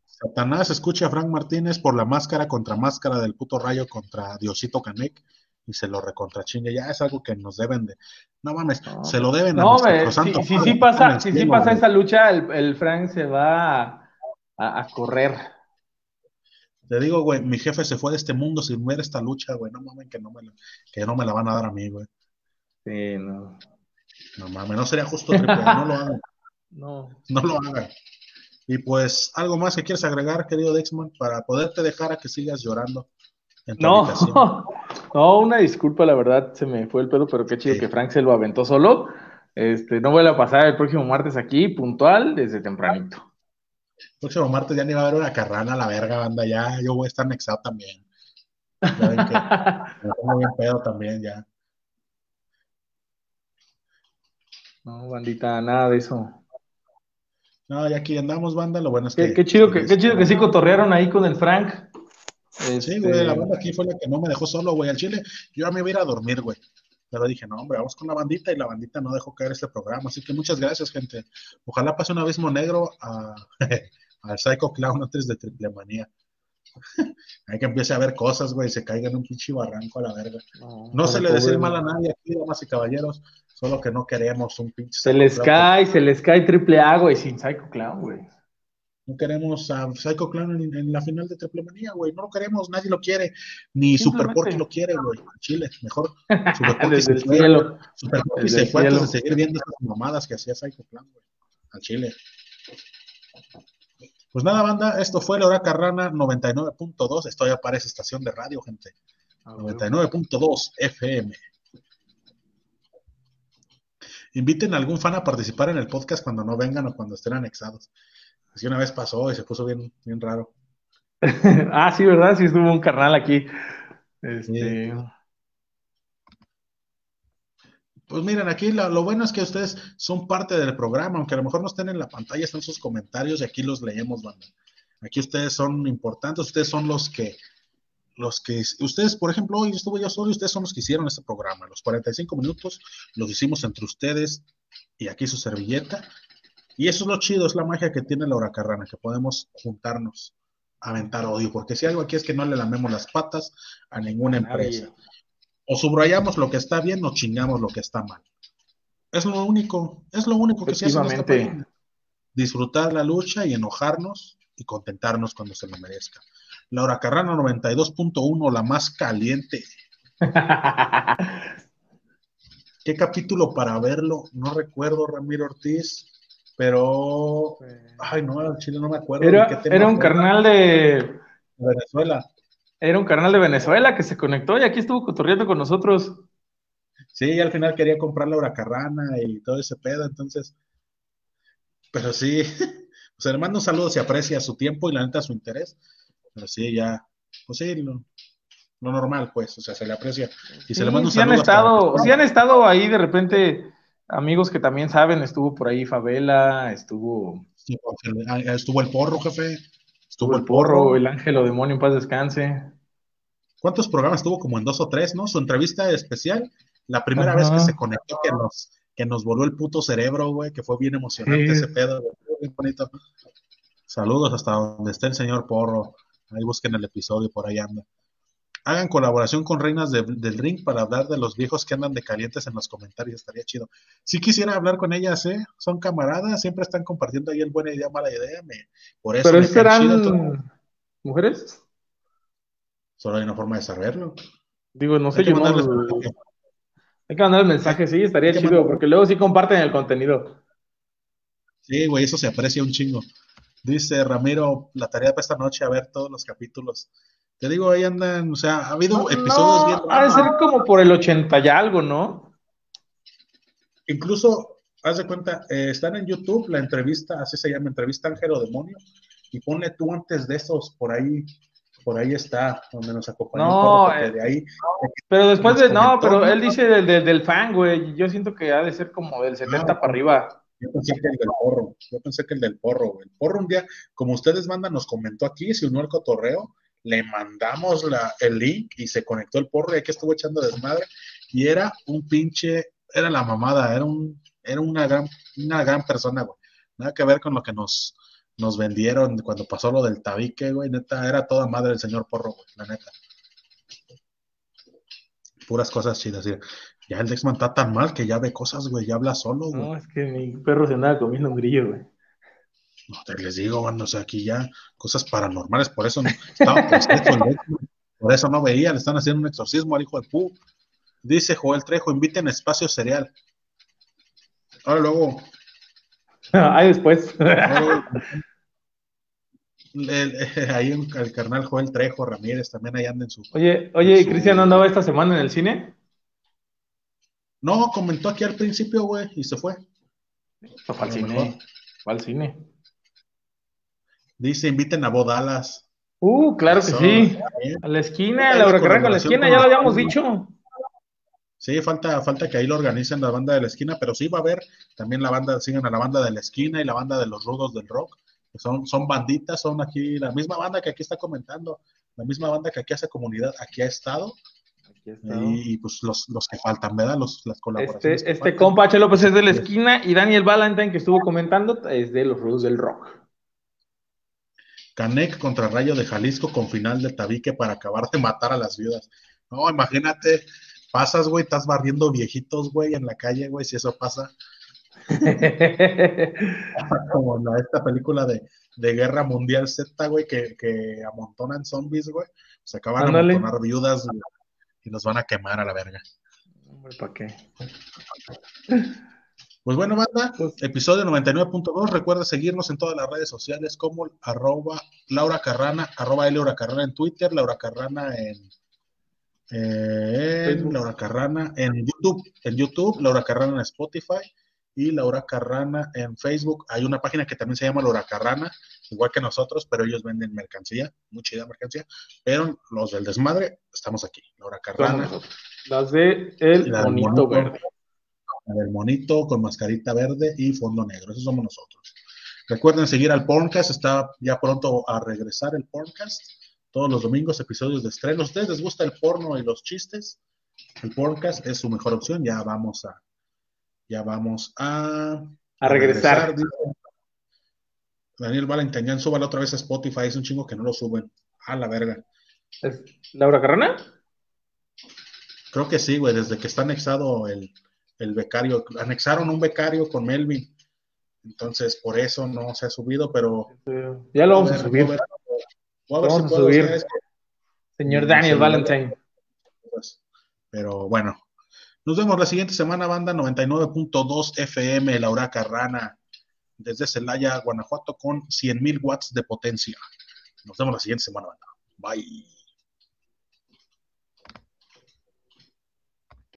A: Satanás escucha a Frank Martínez por la máscara contra máscara del puto rayo contra Diosito Canek y se lo recontrachingue. Ya es algo que nos deben de. No mames, se lo deben
B: no, a si, si, sí pasa, si sí pasa esa lucha, el, el, Frank se va a, correr.
A: Te digo, güey, mi jefe se fue de este mundo sin ver esta lucha, güey. No mames, que no me la, que no me la van a dar a mí, güey.
B: Sí, no.
A: No mames, no sería justo no lo hagan.
B: No.
A: No lo hagan. Y pues, algo más que quieres agregar, querido Dexman, para poderte dejar a que sigas llorando.
B: No, no, una disculpa, la verdad, se me fue el pedo, pero qué chido que Frank se lo aventó solo. Este, no voy a pasar el próximo martes aquí, puntual, desde tempranito.
A: El próximo martes ya ni va a haber una carrana a la verga, banda, ya yo voy a estar anexado también. Ya ven que me pongo bien pedo también, ya.
B: No, bandita, nada de eso.
A: No, ya aquí andamos, banda, lo bueno es que...
B: Qué, chido que, qué chido que sí cotorrearon ahí con el Frank.
A: Sí, güey, la banda aquí fue la que no me dejó solo, güey, al chile. Yo ya me iba a ir a dormir, güey. Pero dije, no, hombre, vamos con la bandita y la bandita no dejó caer este programa. Así que muchas gracias, gente. Ojalá pase un abismo negro a, al Psycho Clown antes de Triple Manía. Hay que empiece a ver cosas, güey, y se caiga en un pinche barranco a la verga. No, se le decir mal a nadie aquí, damas y caballeros, solo que no queremos un pinche.
B: Se les cae, se les cae triple A, güey, sin Psycho Clown, güey.
A: No queremos a Psycho Clown en, la final de Triple Manía, güey. No lo queremos, nadie lo quiere. Ni Super Porky lo quiere, güey. Chile, mejor. Super Porky se fue. Super Porky se fue antes de seguir viendo esas mamadas que hacía Psycho Clown, güey. Al Chile. Pues nada, banda, esto fue la hora carrana 99.2. Esto ya parece estación de radio, gente. 99.2 FM. Inviten a algún fan a participar en el podcast cuando no vengan o cuando estén anexados. Así una vez pasó y se puso bien, bien raro.
B: ah, sí, ¿verdad? Sí, estuvo un carnal aquí. Este...
A: Pues miren, aquí lo, bueno es que ustedes son parte del programa, aunque a lo mejor no estén en la pantalla, están sus comentarios y aquí los leemos, banda. Aquí ustedes son importantes, ustedes son los que, los que, ustedes, por ejemplo, hoy estuve yo solo y ustedes son los que hicieron este programa. Los 45 minutos los hicimos entre ustedes y aquí su servilleta. Y eso es lo chido, es la magia que tiene la huracarrana, que podemos juntarnos, aventar odio, porque si algo aquí es que no le lamemos las patas a ninguna empresa. O subrayamos lo que está bien o chingamos lo que está mal. Es lo único, es lo único que se hace en este Disfrutar la lucha y enojarnos y contentarnos cuando se lo merezca. La huracarrana 92.1, la más caliente. ¿Qué capítulo para verlo? No recuerdo, Ramiro Ortiz, pero. Ay, no, el chile no me acuerdo.
B: Era, era un carnal de.
A: Venezuela.
B: Era un carnal de Venezuela que se conectó y aquí estuvo cotorreando con nosotros.
A: Sí, y al final quería comprar la huracarrana y todo ese pedo, entonces. Pero sí, pues le mando un saludo, se aprecia su tiempo y la neta su interés. Pero sí, ya, pues sí, lo, normal, pues, o sea, se le aprecia. Y se le manda un
B: sí Han estado, sí han estado ahí de repente amigos que también saben, estuvo por ahí Favela, estuvo...
A: Ah, estuvo el porro, jefe.
B: Estuvo el porro, el ángel o demonio en paz descanse.
A: ¿Cuántos programas tuvo? Como en dos o tres, ¿no? Su entrevista especial, la primera vez que se conectó, que nos, que nos voló el puto cerebro, güey, que fue bien emocionante ese pedo, bien bonito. Saludos hasta donde esté el señor Porro. Ahí busquen el episodio, por ahí anda. Hagan colaboración con Reinas del Ring para hablar de los viejos que andan de calientes en los comentarios, estaría chido. Si quisiera hablar con ellas, ¿eh? Son camaradas, siempre están compartiendo ahí el buena idea, mala idea. por eso
B: ¿Pero serán mujeres?
A: Solo hay una forma de saberlo.
B: Digo, no sé, yo no... Hay que mandar el mensaje, sí, estaría chido, porque luego sí comparten el contenido.
A: Sí, güey, eso se aprecia un chingo. Dice Ramiro, la tarea para esta noche, a ver todos los capítulos. Te digo, ahí andan, o sea, ha habido episodios bien.
B: Ha de ser como por el 80 y algo, ¿no?
A: Incluso, haz de cuenta, eh, están en YouTube la entrevista, así se llama, entrevista Ángel o Demonio, y pone tú antes de esos, por ahí, por ahí está, donde nos acompañó.
B: No, eh, de ahí, pero después de, no, pero él dice del, del, fan, güey, yo siento que ha de ser como del 70 para arriba.
A: Yo pensé que el del porro, yo pensé que el del porro, güey. El porro un día, como ustedes mandan, nos comentó aquí, se unió al cotorreo, le mandamos la, el link y se conectó el porro y aquí estuvo echando desmadre. Y era un pinche, era la mamada, era un, era una gran, una gran persona, güey. Nada que ver con lo que nos, nos vendieron cuando pasó lo del tabique, güey. Neta, era toda madre el señor porro, güey, la neta. Puras cosas chidas. Ya el Dexman está tan mal que ya ve cosas, güey, ya habla solo, güey.
B: No, es que mi perro se andaba comiendo un grillo, güey.
A: No, te les digo, bueno, o sea, aquí ya cosas paranormales, por eso no estaba por eso no veía, le están haciendo un exorcismo al hijo de Pu. Dice Joel Trejo, inviten espacio cereal. Ahora luego.
B: Ahí después.
A: ahí el, carnal Joel Trejo Ramírez también ahí anda en su.
B: Oye, oye, Cristian andaba esta semana en el cine?
A: No, comentó aquí al principio, güey, y se fue.
B: Fue al cine. Fue al cine.
A: Dice, inviten a Bodalas.
B: Uh, claro que sí. A la esquina, la huracán a la esquina, ya lo habíamos dicho.
A: Sí, falta, falta que ahí lo organicen la banda de la esquina, pero sí va a haber también la banda, sigan a la banda de la esquina y la banda de los rudos del rock. Que son, son banditas, son aquí la misma banda que aquí está comentando, la misma banda que aquí hace comunidad, aquí ha estado. y, pues los, los, que faltan, ¿verdad? Los, las colaboraciones.
B: Este, este compa H. López es de la esquina y Daniel Valentine, que estuvo comentando, es de los rudos del rock.
A: Canec contra Rayo de Jalisco con final de tabique para acabar de matar a las viudas. No, imagínate, pasas, güey, estás barriendo viejitos, güey, en la calle, güey, si eso pasa. Como esta película de, Guerra Mundial Z, güey, que, que amontonan zombies, güey. Se acaban de amontonar viudas y nos van a quemar a la verga.
B: Hombre, ¿para qué?
A: Pues bueno, banda, pues episodio 99.2. Recuerda seguirnos en todas las redes sociales como arroba Laura Carrana, arroba Laura Carrana en Twitter, Laura Carrana en, Laura Carrana en YouTube, en YouTube, Laura Carrana en Spotify y Laura Carrana en Facebook. Hay una página que también se llama Laura Carrana, igual que nosotros, pero ellos venden mercancía, mucha chida mercancía. Pero los del desmadre, estamos aquí. Laura Carrana.
B: Las de El Bonito Verde
A: del monito con mascarita verde y fondo negro. Esos somos nosotros. Recuerden seguir al Porncast, está ya pronto a regresar el Porncast. Todos los domingos, episodios de estreno. ¿A ustedes les gusta el porno y los chistes? El Porncast es su mejor opción. Ya vamos a. Ya vamos a.
B: A regresar.
A: Daniel Valentín, súbalo otra vez a Spotify. Es un chingo que no lo suben. A la verga.
B: ¿Es Laura Carrana?
A: Creo que sí, güey. Desde que está anexado el, el becario, anexaron un becario con Melvin, entonces por eso no se ha subido, pero...
B: Ya lo vamos a, subir. vamos a subir. Señor Daniel Valentine.
A: Pero bueno, Nos vemos la siguiente semana, banda 99.2 FM, Laura Carrana, desde Celaya, Guanajuato, con 100.000 watts de potencia. Nos vemos la siguiente semana, banda. Bye.